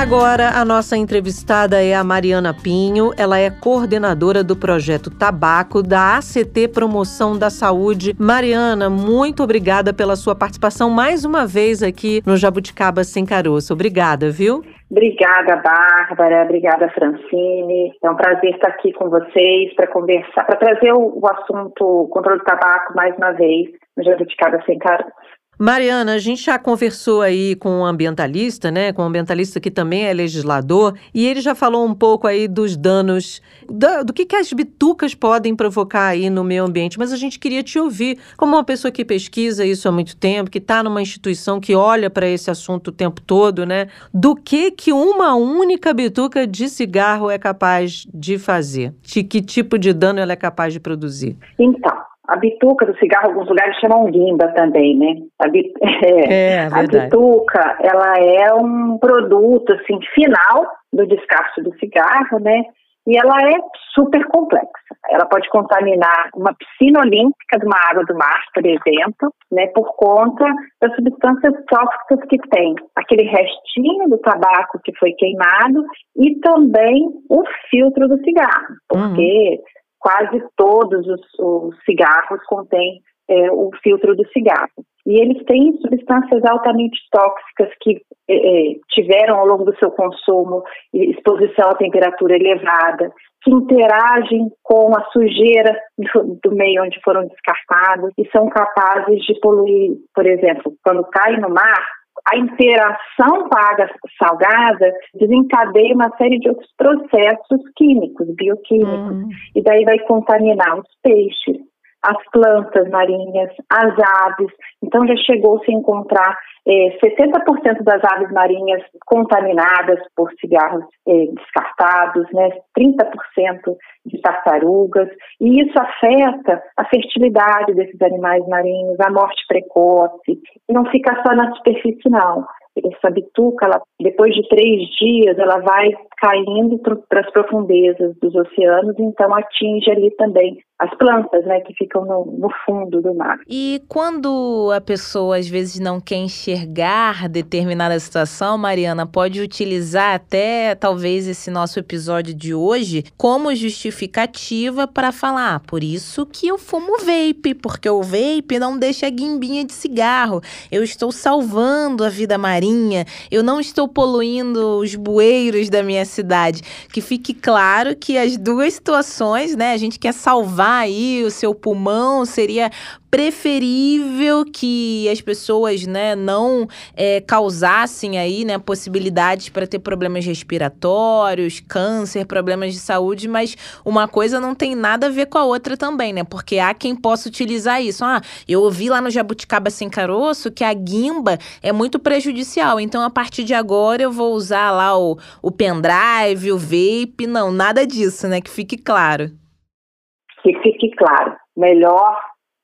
Agora, a nossa entrevistada é a Mariana Pinho. Ela é coordenadora do projeto Tabaco da ACT Promoção da Saúde. Mariana, muito obrigada pela sua participação mais uma vez aqui no Jabuticaba Sem Caroço. Obrigada, viu? Obrigada, Bárbara. Obrigada, Francine. É um prazer estar aqui com vocês para conversar, para trazer o, o assunto controle do tabaco mais uma vez no Jabuticaba Sem Caroço. Mariana, a gente já conversou aí com um ambientalista, né? Com um ambientalista que também é legislador, e ele já falou um pouco aí dos danos, da- do que, que as bitucas podem provocar aí no meio ambiente. Mas a gente queria te ouvir, como uma pessoa que pesquisa isso há muito tempo, que está numa instituição que olha para esse assunto o tempo todo, né? Do que que uma única bituca de cigarro é capaz de fazer? De que tipo de dano ela é capaz de produzir? Então, a bituca do cigarro, alguns lugares chamam guimba também, né? A, bi- É, a bituca, ela é um produto, assim, final do descarte do cigarro, né? E ela é super complexa. Ela pode contaminar uma piscina olímpica de uma água do mar, por exemplo, né, por conta das substâncias tóxicas que tem. Aquele restinho do tabaco que foi queimado e também o filtro do cigarro, porque quase todos os, os cigarros contêm é, o filtro do cigarro. E eles têm substâncias altamente tóxicas que é, é, tiveram ao longo do seu consumo exposição a temperatura elevada, que interagem com a sujeira do, do meio onde foram descartados e são capazes de poluir, por exemplo, quando cai no mar, a interação com a água salgada desencadeia uma série de outros processos químicos, bioquímicos, Hum. e daí vai contaminar os peixes, as plantas marinhas, as aves. Então já chegou-se a encontrar eh, 70% das aves marinhas contaminadas por cigarros eh, descartados, né? 30% de tartarugas, e isso afeta a fertilidade desses animais marinhos, a morte precoce, não fica só na superfície não. Essa bituca, ela, depois de três dias, ela vai caindo para as profundezas dos oceanos, então atinge ali também as plantas, né, que ficam no, no fundo do mar. E quando a pessoa às vezes não quer enxergar determinada situação, Mariana, pode utilizar até talvez esse nosso episódio de hoje como justificativa para falar, ah, por isso que eu fumo vape, porque o vape não deixa guimbinha de cigarro. Eu estou salvando a vida marinha, eu não estou poluindo os bueiros da minha cidade. Que fique claro que as duas situações, né, a gente quer salvar aí o seu pulmão, seria preferível que as pessoas, né, não é, causassem aí, né, possibilidades para ter problemas respiratórios, câncer, problemas de saúde, mas uma coisa não tem nada a ver com a outra também, né? Porque há quem possa utilizar isso. Ah, eu ouvi lá no Jabuticaba Sem Caroço que a guimba é muito prejudicial, então a partir de agora eu vou usar lá o, o pendrive, o vape, não, nada disso, né? Que fique claro. Que fique claro. Melhor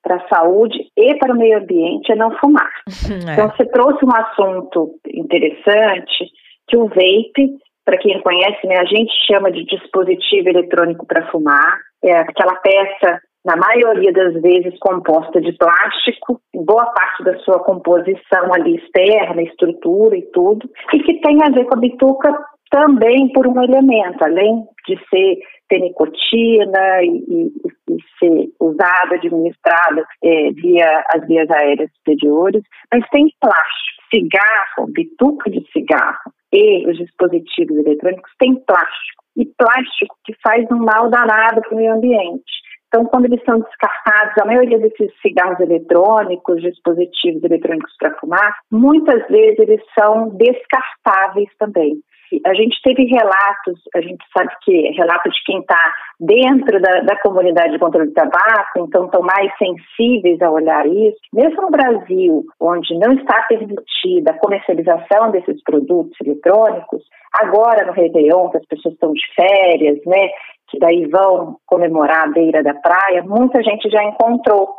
para a saúde e para o meio ambiente é não fumar. É. Então, você trouxe um assunto interessante, que o vape, para quem conhece, né, a gente chama de dispositivo eletrônico para fumar, é aquela peça, na maioria das vezes, composta de plástico, boa parte da sua composição ali externa, estrutura e tudo, e que tem a ver com a bituca também por um elemento, além de ser ter nicotina e, e, e ser usada, administrada é, via as vias aéreas superiores, mas tem plástico, cigarro, bituca de cigarro e os dispositivos eletrônicos têm plástico, e plástico que faz um mal danado para o meio ambiente. Então, quando eles são descartados, a maioria desses cigarros eletrônicos, dispositivos eletrônicos para fumar, muitas vezes eles são descartáveis também a gente teve relatos, a gente sabe que relato de quem está dentro da, da, comunidade de controle de tabaco, então estão mais sensíveis a olhar isso. Mesmo no Brasil, onde não está permitida a comercialização desses produtos eletrônicos, agora no Réveillon, que as pessoas estão de férias, né, que daí vão comemorar a beira da praia, muita gente já encontrou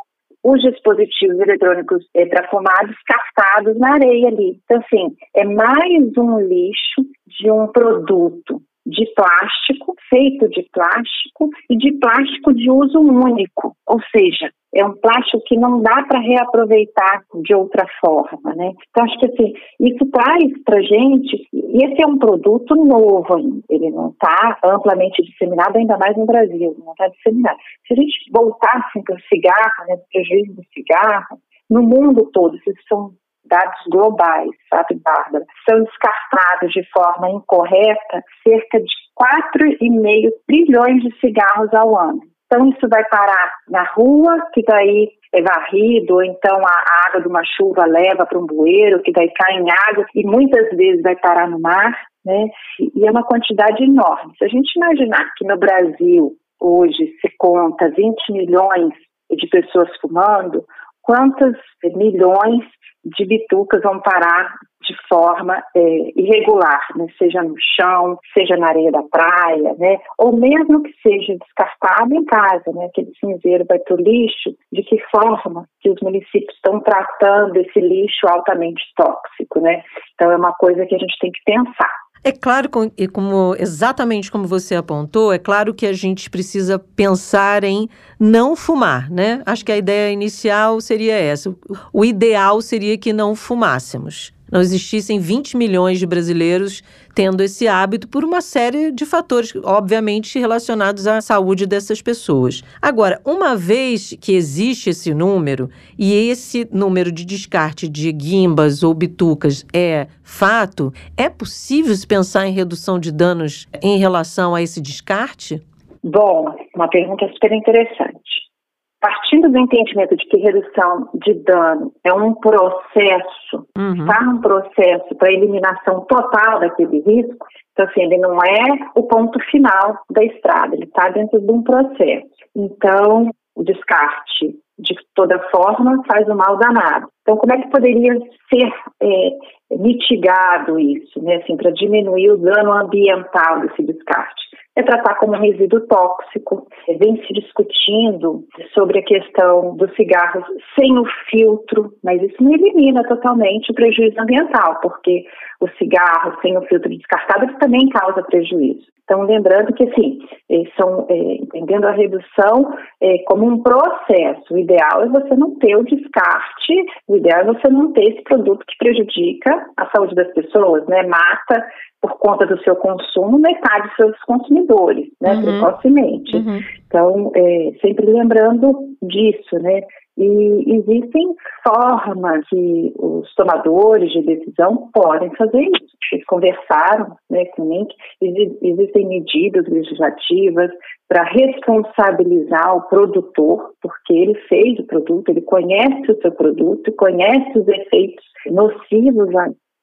os dispositivos eletrônicos para fumar descartados na areia ali. Então, assim, é mais um lixo de um produto de plástico, feito de plástico e de plástico de uso único, ou seja, é um plástico que não dá para reaproveitar de outra forma, né? Então acho que assim, isso traz para gente, e esse é um produto novo ainda, ele não está amplamente disseminado, ainda mais no Brasil, não está disseminado. Se a gente voltar assim, para o cigarro, né, do prejuízo do cigarro, no mundo todo, esses são dados globais, sabe, Bárbara? São descartados de forma incorreta cerca de 4,5 trilhões de cigarros ao ano. Então, isso vai parar na rua, que daí é varrido, ou então a água de uma chuva leva para um bueiro, que daí cai em água, e muitas vezes vai parar no mar, né? E é uma quantidade enorme. Se a gente imaginar que no Brasil, hoje, se conta 20 milhões de pessoas fumando, quantos milhões de bitucas vão parar de forma é, irregular, né? seja no chão, seja na areia da praia, né? ou mesmo que seja descartado em casa, né? aquele cinzeiro vai para o lixo, de que forma que os municípios estão tratando esse lixo altamente tóxico. Né? Então é uma coisa que a gente tem que pensar. É claro, e como exatamente como você apontou, é claro que a gente precisa pensar em não fumar, né? Acho que a ideia inicial seria essa. O ideal seria que não fumássemos não existissem 20 milhões de brasileiros tendo esse hábito por uma série de fatores, obviamente, relacionados à saúde dessas pessoas. Agora, uma vez que existe esse número, e esse número de descarte de guimbas ou bitucas é fato, é possível se pensar em redução de danos em relação a esse descarte? Bom, uma pergunta super interessante. Partindo do entendimento de que redução de dano é um processo, uhum. está num processo para eliminação total daquele risco, então assim, ele não é o ponto final da estrada, ele está dentro de um processo. Então, o descarte de toda forma faz um mal danado. Então, como é que poderia ser é, mitigado isso, né, assim, para diminuir o dano ambiental desse descarte? é tratar como resíduo tóxico. Vem se discutindo sobre a questão dos cigarros sem o filtro, mas isso não elimina totalmente o prejuízo ambiental, porque o cigarro sem o filtro descartável também causa prejuízo. Então, lembrando que, assim, eh, são, é, entendendo a redução é, como um processo, o ideal é você não ter o descarte, o ideal é você não ter esse produto que prejudica a saúde das pessoas, né? Mata por conta do seu consumo, metade dos seus consumidores, né, uhum. precocemente. Uhum. Então, é, sempre lembrando disso, né, E existem formas que os tomadores de decisão podem fazer isso. Eles conversaram né, comigo, existem medidas legislativas para responsabilizar o produtor, porque ele fez o produto, ele conhece o seu produto, conhece os efeitos nocivos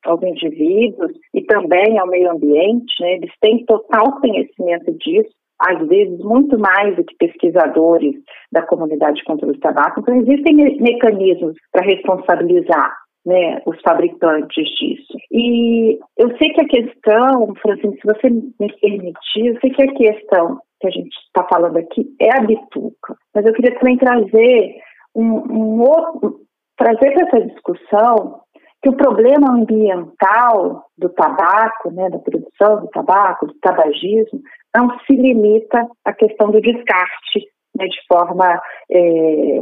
aos indivíduos e também ao meio ambiente, né? eles têm total conhecimento disso, às vezes muito mais do que pesquisadores da comunidade contra o tabaco. Então, existem me mecanismos para responsabilizar né, os fabricantes disso. E eu sei que a questão, Francine, se você me permitir, eu sei que a questão que a gente está falando aqui é a bituca, mas eu queria também trazer um, um outro, trazer para essa discussão que o problema ambiental do tabaco, né, da produção do tabaco, do tabagismo, não se limita à questão do descarte né, de forma é,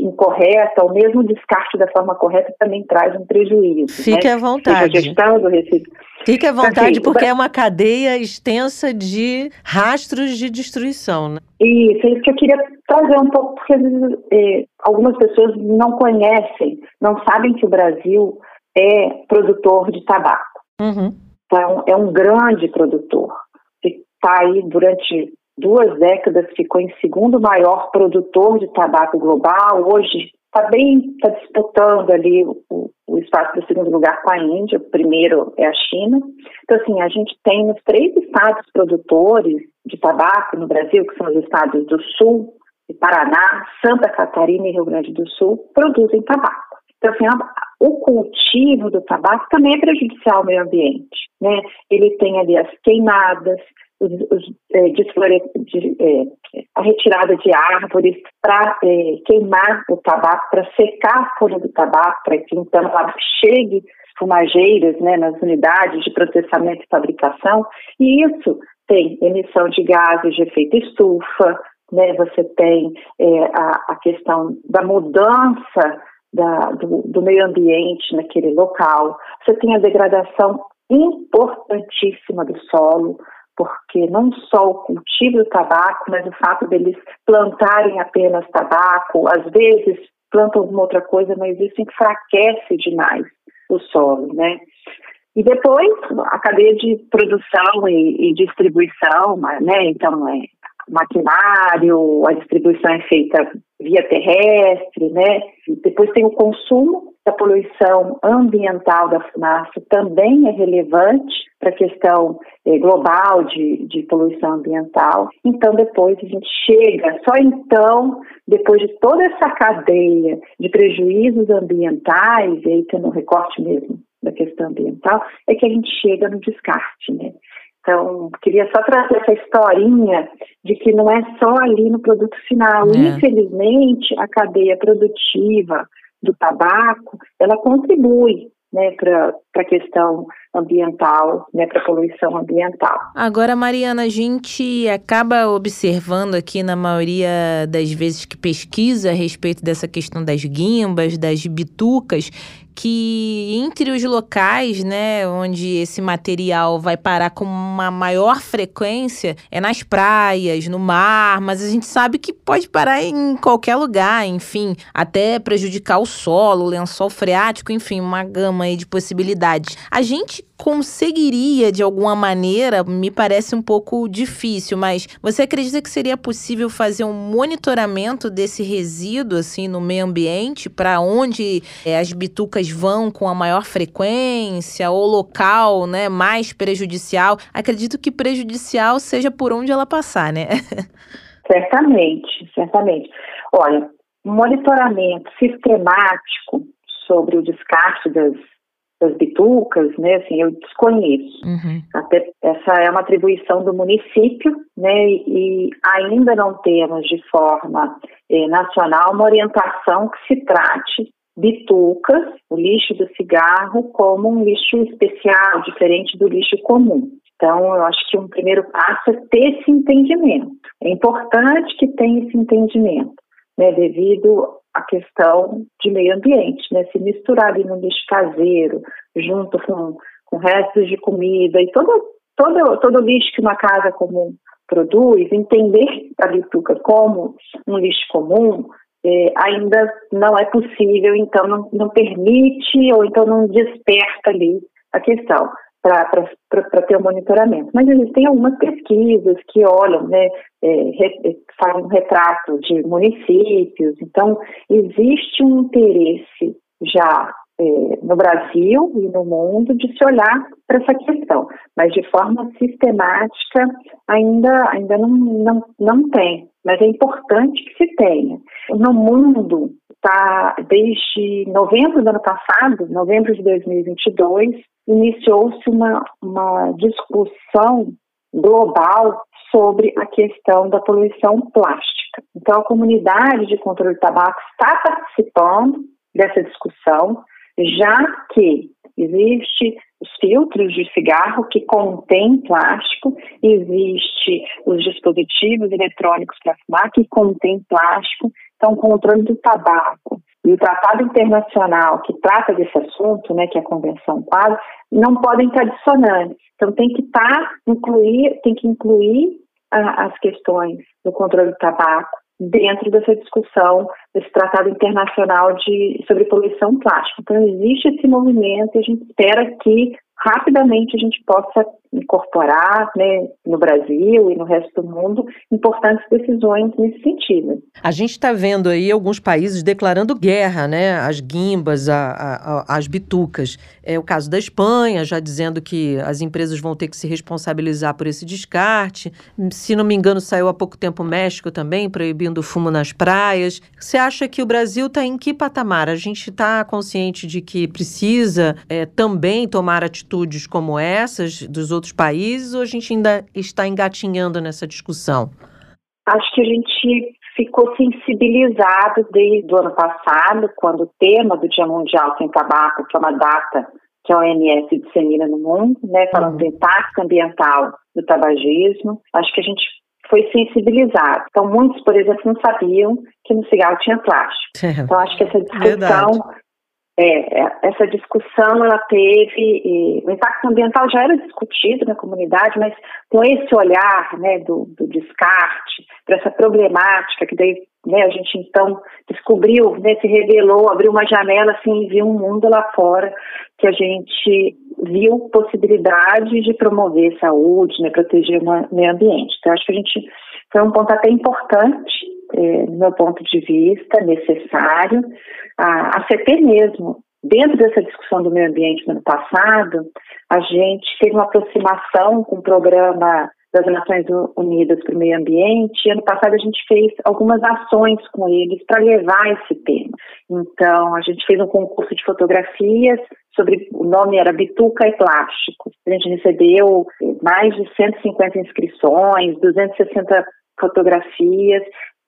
incorreta, ou mesmo o descarte da forma correta também traz um prejuízo. Fique né? à vontade. gestão do resíduo. Fique à vontade, assim, porque é uma cadeia extensa de rastros de destruição. Né? Isso, é isso que eu queria trazer um pouco, porque é, algumas pessoas não conhecem, não sabem que o Brasil é produtor de tabaco. Uhum. Então, é um grande produtor. Está aí durante duas décadas, ficou em segundo maior produtor de tabaco global. Hoje está bem, está disputando ali o, o espaço do segundo lugar com a Índia, o primeiro é a China. Então, assim, a gente tem os três estados produtores de tabaco no Brasil, que são os estados do Sul, Paraná, Santa Catarina e Rio Grande do Sul, produzem tabaco. Então, assim, o cultivo do tabaco também é prejudicial ao meio ambiente, né? Ele tem ali as queimadas, os, os, é, de, é, a retirada de árvores para é, queimar o tabaco, para secar a folha do tabaco, para que então ela chegue fumageiras né, nas unidades de processamento e fabricação, e isso tem emissão de gases de efeito estufa, né, você tem é, a, a questão da mudança da, do, do meio ambiente naquele local, você tem a degradação importantíssima do solo, porque não só o cultivo do tabaco, mas o fato deles plantarem apenas tabaco, às vezes plantam alguma outra coisa, mas isso enfraquece demais o solo, né? E depois a cadeia de produção e, e distribuição, né? Então é maquinário, a distribuição é feita via terrestre, né? E depois tem o consumo da poluição ambiental da fumaça, também é relevante para a questão eh, global de, de poluição ambiental. Então, depois a gente chega, só então, depois de toda essa cadeia de prejuízos ambientais, e aí tendo um recorte mesmo da questão ambiental, é que a gente chega no descarte, né? Então, queria só trazer essa historinha de que não é só ali no produto final. É. Infelizmente, a cadeia produtiva do tabaco, ela contribui né, para a questão ambiental, né, para poluição ambiental. Agora, Mariana, a gente acaba observando aqui na maioria das vezes que pesquisa a respeito dessa questão das guimbas, das bitucas, que entre os locais, né, onde esse material vai parar com uma maior frequência é nas praias, no mar, mas a gente sabe que pode parar em qualquer lugar, enfim, até prejudicar o solo, o lençol freático, enfim, uma gama de possibilidades. A gente conseguiria de alguma maneira, me parece um pouco difícil, mas você acredita que seria possível fazer um monitoramento desse resíduo assim no meio ambiente para onde é, as bitucas vão com a maior frequência ou local, né, mais prejudicial? Acredito que prejudicial seja por onde ela passar, né? Certamente, certamente. Olha, monitoramento sistemático sobre o descarte das das bitucas, né, assim, eu desconheço. Uhum. Até essa é uma atribuição do município, né, e ainda não temos de forma eh, nacional uma orientação que se trate bitucas, o lixo do cigarro, como um lixo especial, diferente do lixo comum. Então, eu acho que um primeiro passo é ter esse entendimento. É importante que tenha esse entendimento, né, devido a questão de meio ambiente, né? Se misturar ali no lixo caseiro, junto com, com restos de comida e todo, todo, todo lixo que uma casa comum produz, entender a bituca como um lixo comum, é, ainda não é possível, então não, não permite ou então não desperta ali a questão para ter o um monitoramento. Mas existem algumas pesquisas que olham, né, é, re, fazem um retrato de municípios, então existe um interesse já é, no Brasil e no mundo de se olhar para essa questão, mas de forma sistemática ainda, ainda não, não, não tem, mas é importante que se tenha. No mundo, tá, desde novembro do ano passado, novembro de 2022, iniciou-se uma, uma discussão global sobre a questão da poluição plástica. Então, a comunidade de controle do tabaco está participando dessa discussão, já que existe os filtros de cigarro que contêm plástico, existe os dispositivos eletrônicos para fumar que contêm plástico, então o controle do tabaco e o tratado internacional que trata desse assunto, né, que é a Convenção Quadro, não podem estar dissonantes. Então tem que estar tá, incluir, tem que incluir ah, as questões do controle do tabaco dentro dessa discussão desse tratado internacional de sobre poluição plástica. Então existe esse movimento e a gente espera que rapidamente a gente possa incorporar né, no Brasil e no resto do mundo importantes decisões nesse sentido. A gente está vendo aí alguns países declarando guerra, né, às guimbas, a, a, às bitucas. É o caso da Espanha, já dizendo que as empresas vão ter que se responsabilizar por esse descarte. Se não me engano, saiu há pouco tempo o México também, proibindo o fumo nas praias. Você acha que o Brasil está em que patamar? A gente está consciente de que precisa é, também tomar atitudes como essas dos outros países ou a gente ainda está engatinhando nessa discussão? Acho que a gente ficou sensibilizado desde o ano passado, quando o tema do Dia Mundial Sem Tabaco, que é uma data que a OMS dissemina no mundo, né, falando uhum. do impacto ambiental do tabagismo. Acho que a gente foi sensibilizado. Então, muitos, por exemplo, não sabiam que no cigarro tinha plástico. É. Então, acho que essa discussão é, é, essa discussão ela teve e, o impacto ambiental já era discutido na comunidade, mas com esse olhar né, do, do descarte, para essa problemática que daí né, a gente então descobriu, né, se revelou, abriu uma janela assim e viu um mundo lá fora que a gente viu possibilidade de promover saúde, né, proteger o meio ambiente. Então acho que a gente foi um ponto até importante é, no meu ponto de vista, necessário. A, a mesmo, dentro dessa discussão do meio ambiente no ano passado, a gente teve uma aproximação com o programa das Nações Unidas para o Meio Ambiente. Ano passado a gente fez algumas ações com eles para levar esse tema. Então, a gente fez um concurso de fotografias sobre o nome era Bituca e Plástico. A gente recebeu mais de 150 inscrições, 260 fotografias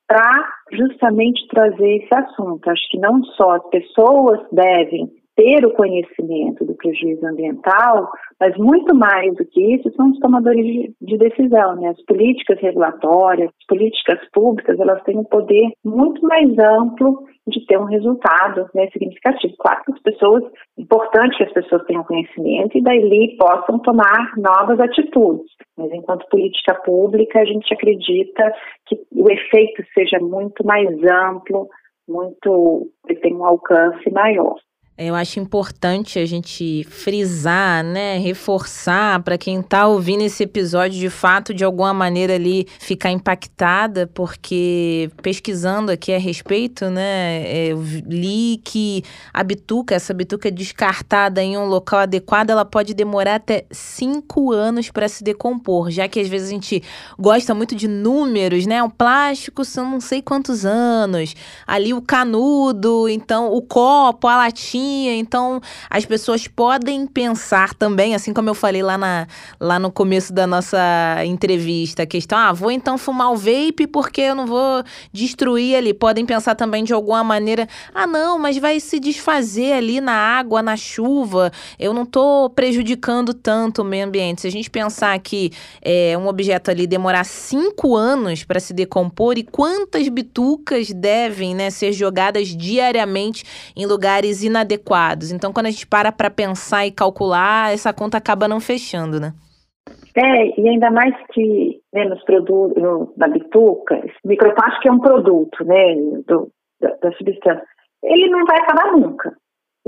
para justamente trazer esse assunto. Acho que não só as pessoas devem ter o conhecimento do prejuízo ambiental, mas muito mais do que isso são os tomadores de, de, decisão, né? As políticas regulatórias, as políticas públicas, elas têm um poder muito mais amplo de ter um resultado né, significativo. Claro que as pessoas, é importante que as pessoas tenham conhecimento e daí possam tomar novas atitudes. Mas enquanto política pública, a gente acredita que o efeito seja muito mais amplo, muito, tem um alcance maior. Eu acho importante a gente frisar, né, reforçar para quem está ouvindo esse episódio de fato de alguma maneira ali ficar impactada, porque pesquisando aqui a respeito, né, é, eu li que a bituca, essa bituca descartada em um local adequado, ela pode demorar até cinco anos para se decompor, já que às vezes a gente gosta muito de números, né, o plástico são não sei quantos anos, ali o canudo, então o copo, a latinha então, as pessoas podem pensar também, assim como eu falei lá, na, lá no começo da nossa entrevista, a questão, ah, vou então fumar o vape porque eu não vou destruir ali. Podem pensar também de alguma maneira, ah, não, mas vai se desfazer ali na água, na chuva, eu não estou prejudicando tanto o meio ambiente. Se a gente pensar que é, um objeto ali demorar cinco anos para se decompor e quantas bitucas devem né, ser jogadas diariamente em lugares inadequados adequados. Então, quando a gente para para pensar e calcular, essa conta acaba não fechando, né? É, e ainda mais que né, nos produtos, na bituca, microplástico é um produto, né, do, da, da substância, ele não vai acabar nunca.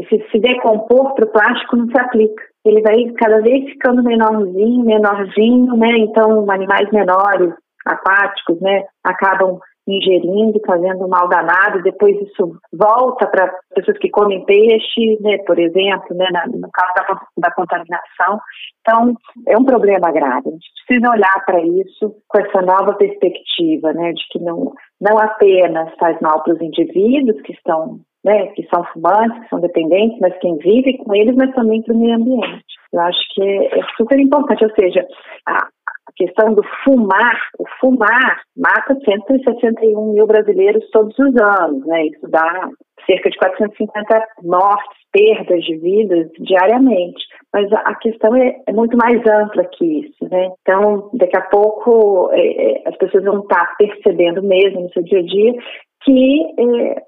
Se se decompor para o plástico não se aplica. Ele vai cada vez ficando menorzinho, menorzinho, né? Então, animais menores, aquáticos, né, acabam ingerindo, fazendo mal danado, depois isso volta para pessoas que comem peixe, né, por exemplo, né, no caso da, da contaminação. Então, é um problema grave. A gente precisa olhar para isso com essa nova perspectiva, né, de que não, não apenas faz mal para os indivíduos que estão né, que são fumantes, que são dependentes, mas quem vive com eles, mas também para o meio ambiente. Eu acho que é, é super importante, ou seja, a, a questão do fumar, o fumar mata 161 mil brasileiros todos os anos, né? Isso dá cerca de 450 mortes, perdas de vidas diariamente. Mas a questão é, é muito mais ampla que isso, né? Então, daqui a pouco é, é as pessoas vão estar percebendo mesmo no seu dia a dia que é,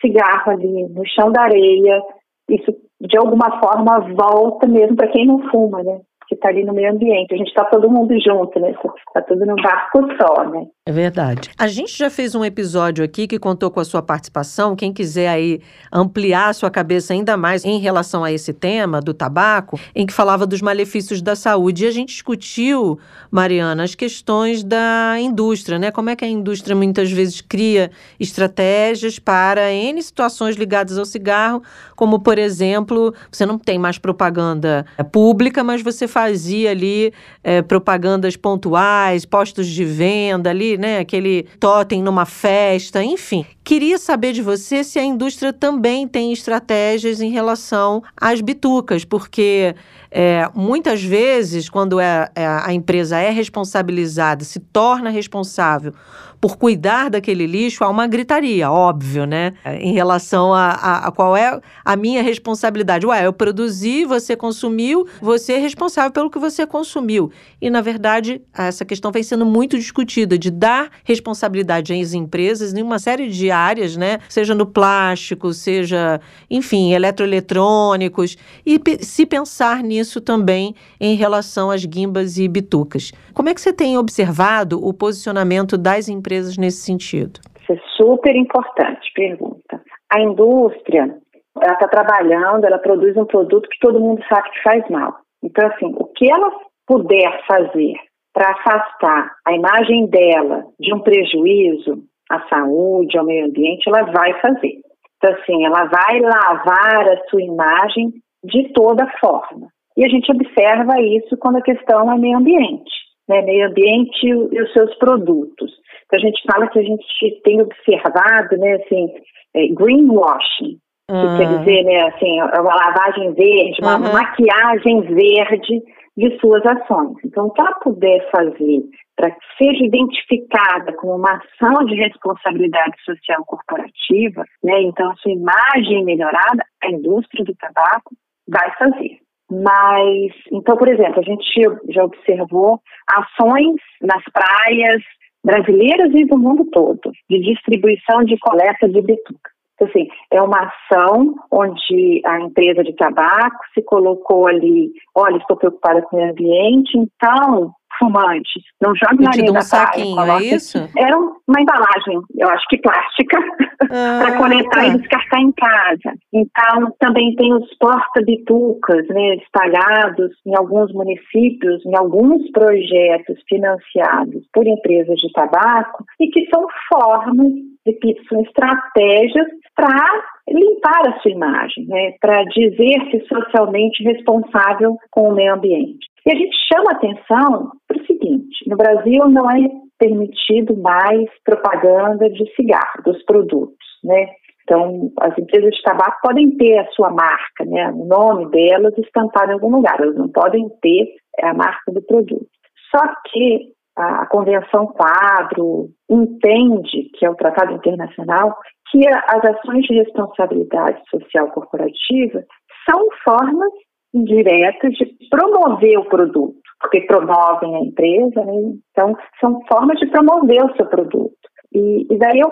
cigarro ali no chão da areia, isso de alguma forma volta mesmo para quem não fuma, né? Que está ali no meio ambiente. A gente está todo mundo junto, né? Está tudo num barco só, né? É verdade. A gente já fez um episódio aqui que contou com a sua participação. Quem quiser aí ampliar a sua cabeça ainda mais em relação a esse tema do tabaco, em que falava dos malefícios da saúde. E a gente discutiu, Mariana, as questões da indústria, né? Como é que a indústria muitas vezes cria estratégias para N situações ligadas ao cigarro, como, por exemplo, você não tem mais propaganda pública, mas você fazia ali é, propagandas pontuais, postos de venda ali, né? Aquele totem numa festa, enfim. Queria saber de você se a indústria também tem estratégias em relação às bitucas, porque é, muitas vezes, quando é, é, a empresa é responsabilizada, se torna responsável por cuidar daquele lixo, há uma gritaria, óbvio, né? Em relação a, a, a, qual é a minha responsabilidade. Ué, eu produzi, você consumiu, você é responsável pelo que você consumiu. E, na verdade, essa questão vem sendo muito discutida, de dar responsabilidade às empresas em uma série de áreas, né? Seja no plástico, seja, enfim, eletroeletrônicos, e se pensar nisso também em relação às guimbas e bitucas. Como é que você tem observado o posicionamento das empresas? Empresas nesse sentido? Isso é super importante, pergunta. A indústria, ela está trabalhando, ela produz um produto que todo mundo sabe que faz mal. Então, assim, o que ela puder fazer para afastar a imagem dela de um prejuízo à saúde, ao meio ambiente, ela vai fazer. Então, assim, ela vai lavar a sua imagem de toda forma. E a gente observa isso quando a questão é meio ambiente, né? meio ambiente e os seus produtos a gente fala que a gente tem observado, né, assim, é, greenwashing, que quer ah. dizer, né, assim, é uma lavagem verde, uma uhum. maquiagem verde de suas ações. Então, ela puder fazer para que seja identificada como uma ação de responsabilidade social corporativa, né, então a sua imagem melhorada, a indústria do tabaco vai fazer. Mas, então, por exemplo, a gente já observou ações nas praias, brasileiras e do mundo todo, de distribuição de coleta de bituca. Então, assim, é uma ação onde a empresa de tabaco se colocou ali, olha, estou preocupada com o ambiente, então fumantes. Não jogue na areia um da saquinho, é isso? Era uma embalagem, eu acho que plástica, ah, para coletar tá. e descartar em casa. Então, também tem os porta-bitucas, né, espalhados em alguns municípios, em alguns projetos financiados por empresas de tabaco e que são formas, de, são estratégias para limpar a sua imagem, né, para dizer-se socialmente responsável com o meio ambiente. E a gente chama atenção para o seguinte: no Brasil não é permitido mais propaganda de cigarro, dos produtos, né? Então, as empresas de tabaco podem ter a sua marca, né, o nome delas estampado em algum lugar, elas não podem ter a marca do produto. Só que a Convenção Quadro entende, que é o Tratado Internacional, que as ações de responsabilidade social corporativa são formas indiretas de promover o produto, porque promovem a empresa, né? então são formas de promover o seu produto. E, e daí eu,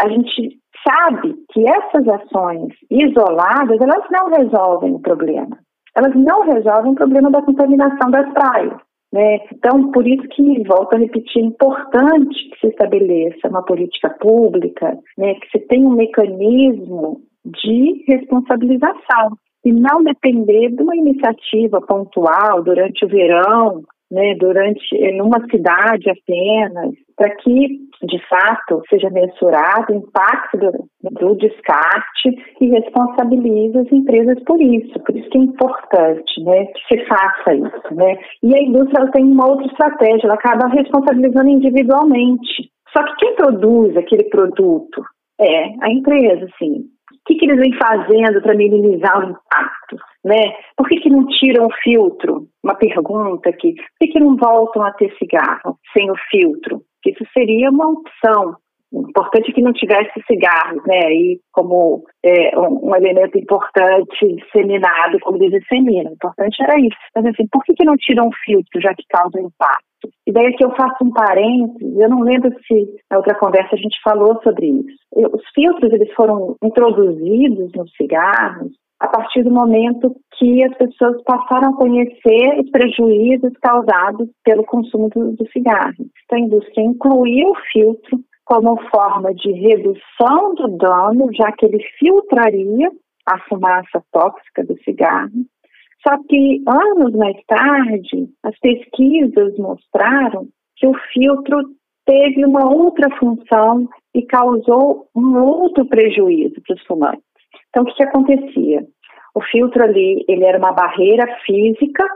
a gente sabe que essas ações isoladas, elas não resolvem o problema. Elas não resolvem o problema da contaminação das praias. Né? Então, por isso que, volto a repetir, é importante que se estabeleça uma política pública, né, que se tenha um mecanismo de responsabilização e não depender de uma iniciativa pontual durante o verão, né, durante em uma cidade apenas, para que de fato seja mensurado o impacto do, do, descarte e responsabilize as empresas por isso. Por isso que é importante, né, que se faça isso, né. E a indústria tem uma outra estratégia, ela acaba responsabilizando individualmente. Só que quem produz aquele produto é a empresa, sim. Que, que eles vêm fazendo para minimizar o impacto? Né? Por que, que não tiram o filtro? Uma pergunta aqui. Por que, que não voltam a ter cigarro sem o filtro? Isso seria uma opção. Importante que não tivesse cigarros, né? E como é, um, um, elemento importante disseminado, como diz dissemina. O importante era isso. Mas assim, por que, que não tiram o filtro, já que causa impacto? E daí aqui eu faço um parênteses, eu não lembro se na outra conversa a gente falou sobre isso. Os filtros, eles foram introduzidos nos cigarros a partir do momento que as pessoas passaram a conhecer os prejuízos causados pelo consumo do, do cigarro. Então, a indústria incluiu o filtro como forma de redução do dano, já que ele filtraria a fumaça tóxica do cigarro. Só que anos mais tarde, as pesquisas mostraram que o filtro teve uma outra função e causou um outro prejuízo para os fumantes. Então, o que, que acontecia? O filtro ali, ele era uma barreira física,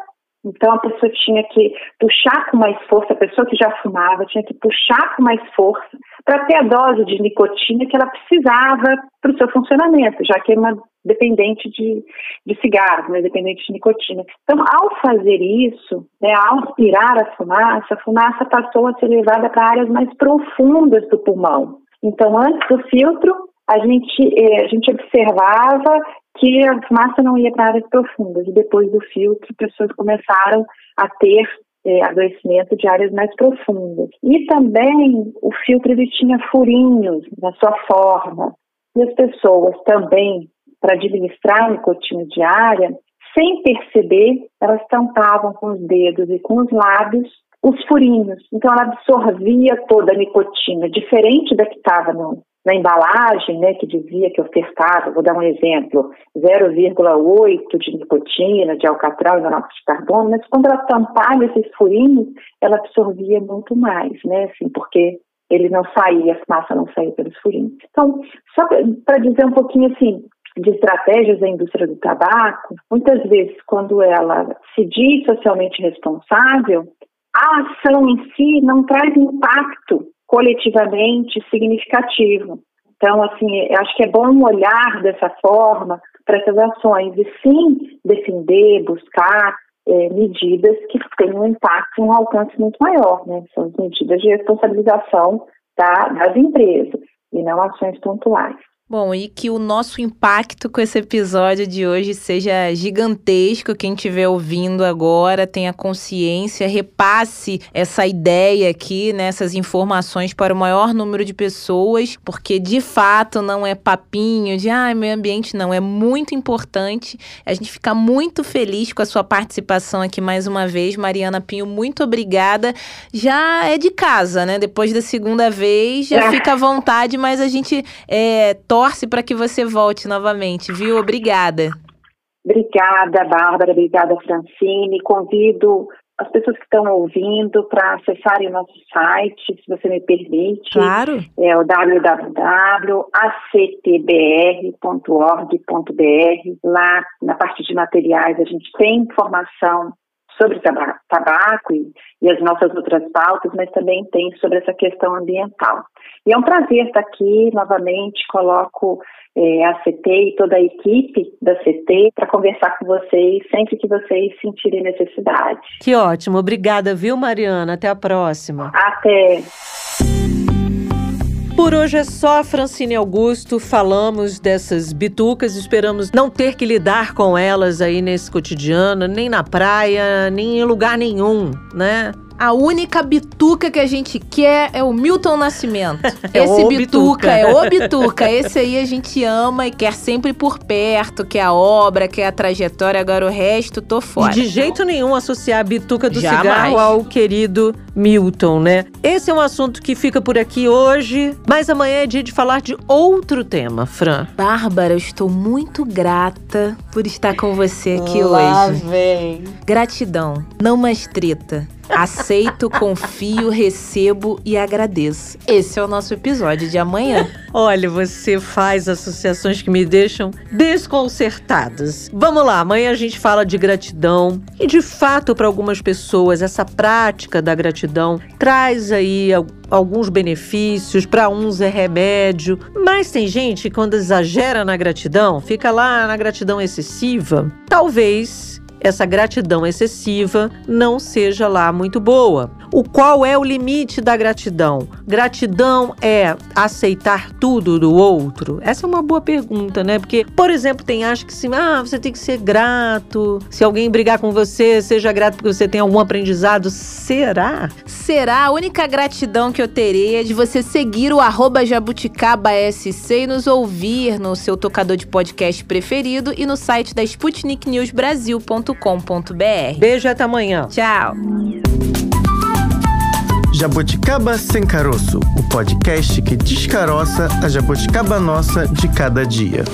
então a pessoa tinha que puxar com mais força, a pessoa que já fumava tinha que puxar com mais força para ter a dose de nicotina que ela precisava para o seu funcionamento, já que é uma dependente de, de cigarro, né, dependente de nicotina. Então, ao fazer isso, né, ao aspirar a fumaça, a fumaça passou a ser levada para áreas mais profundas do pulmão. Então, antes do filtro, a gente, eh, a gente observava que a fumaça não ia para áreas profundas. E depois do filtro, pessoas começaram a ter é, adoecimento de áreas mais profundas. E também o filtro ele tinha furinhos na sua forma. E as pessoas também, para administrar a nicotina diária, sem perceber, elas tampavam com os dedos e com os lábios os furinhos. Então ela absorvia toda a nicotina, diferente da que estava no, na embalagem, né, que dizia que ofertava, vou dar um exemplo, 0,8 de nicotina, de alcatrão e monóxido de carbono, mas quando ela tampava esses furinhos, ela absorvia muito mais, né, assim, porque ele não saía, a fumaça não saía pelos furinhos. Então, só para dizer um pouquinho assim, de estratégias da indústria do tabaco, muitas vezes quando ela se diz socialmente responsável, a ação em si não traz impacto coletivamente significativo. Então, assim, acho que é bom olhar dessa forma para essas ações e sim defender, buscar é, medidas que tenham um impacto, um alcance muito maior, né? São as medidas de responsabilização da, das empresas e não ações pontuais. Bom, e que o nosso impacto com esse episódio de hoje seja gigantesco. Quem estiver ouvindo agora tenha consciência, repasse essa ideia aqui, né, essas informações para o maior número de pessoas, porque de fato não é papinho de ah, meio ambiente, não. É muito importante. A gente fica muito feliz com a sua participação aqui mais uma vez. Mariana Pinho, muito obrigada. Já é de casa, né? Depois da segunda vez, já é. fica à vontade, mas a gente é, torce para que você volte novamente, viu? Obrigada. Obrigada, Bárbara. Obrigada, Francine. Convido as pessoas que estão ouvindo para acessarem o nosso site, se você me permite. Claro. É o www.actbr.org.br. Lá, na parte de materiais, a gente tem informação sobre tabaco e, e, as nossas outras pautas, mas também tem sobre essa questão ambiental. E é um prazer estar aqui novamente, coloco é, a CT e toda a equipe da CT para conversar com vocês sempre que vocês sentirem necessidade. Que ótimo, obrigada, viu, Mariana? Até a próxima. Até. Por hoje é só, Francine Augusto. Falamos dessas bitucas, esperamos não ter que lidar com elas aí nesse cotidiano, nem na praia, nem em lugar nenhum, né? A única bituca que a gente quer é o Milton Nascimento. É Esse bituca, Bituca. é o bituca. Esse aí a gente ama e quer sempre por perto, quer a obra, quer a trajetória. Agora o resto, tô fora. E de jeito nenhum associar a bituca do Jamais. cigarro ao querido Milton, né? Esse é um assunto que fica por aqui hoje, mas amanhã é dia de falar de outro tema, Fran. Bárbara, eu estou muito grata por estar com você aqui Lá hoje. vem. Gratidão, não mais treta. Aceito, confio, recebo e agradeço. Esse é o nosso episódio de amanhã. Olha, você faz associações que me deixam desconcertadas. Vamos lá, amanhã a gente fala de gratidão. E de fato, para algumas pessoas, essa prática da gratidão traz aí al- alguns benefícios, para uns é remédio. Mas tem gente que, quando exagera na gratidão, fica lá na gratidão excessiva. Talvez essa gratidão excessiva não seja lá muito boa. O qual é o limite da gratidão? Gratidão é aceitar tudo do outro? Essa é uma boa pergunta, né? Porque, por exemplo, tem acha que assim, ah, você tem que ser grato. Se alguém brigar com você, seja grato porque você tem algum aprendizado. Será? Será a única gratidão que eu terei é de você seguir o arroba jabuticaba.sc e nos ouvir no seu tocador de podcast preferido e no site da sputniknewsbrasil.com.br. Beijo até amanhã. Tchau! Jabuticaba Sem Caroço, o podcast que descaroça a jabuticaba nossa de cada dia.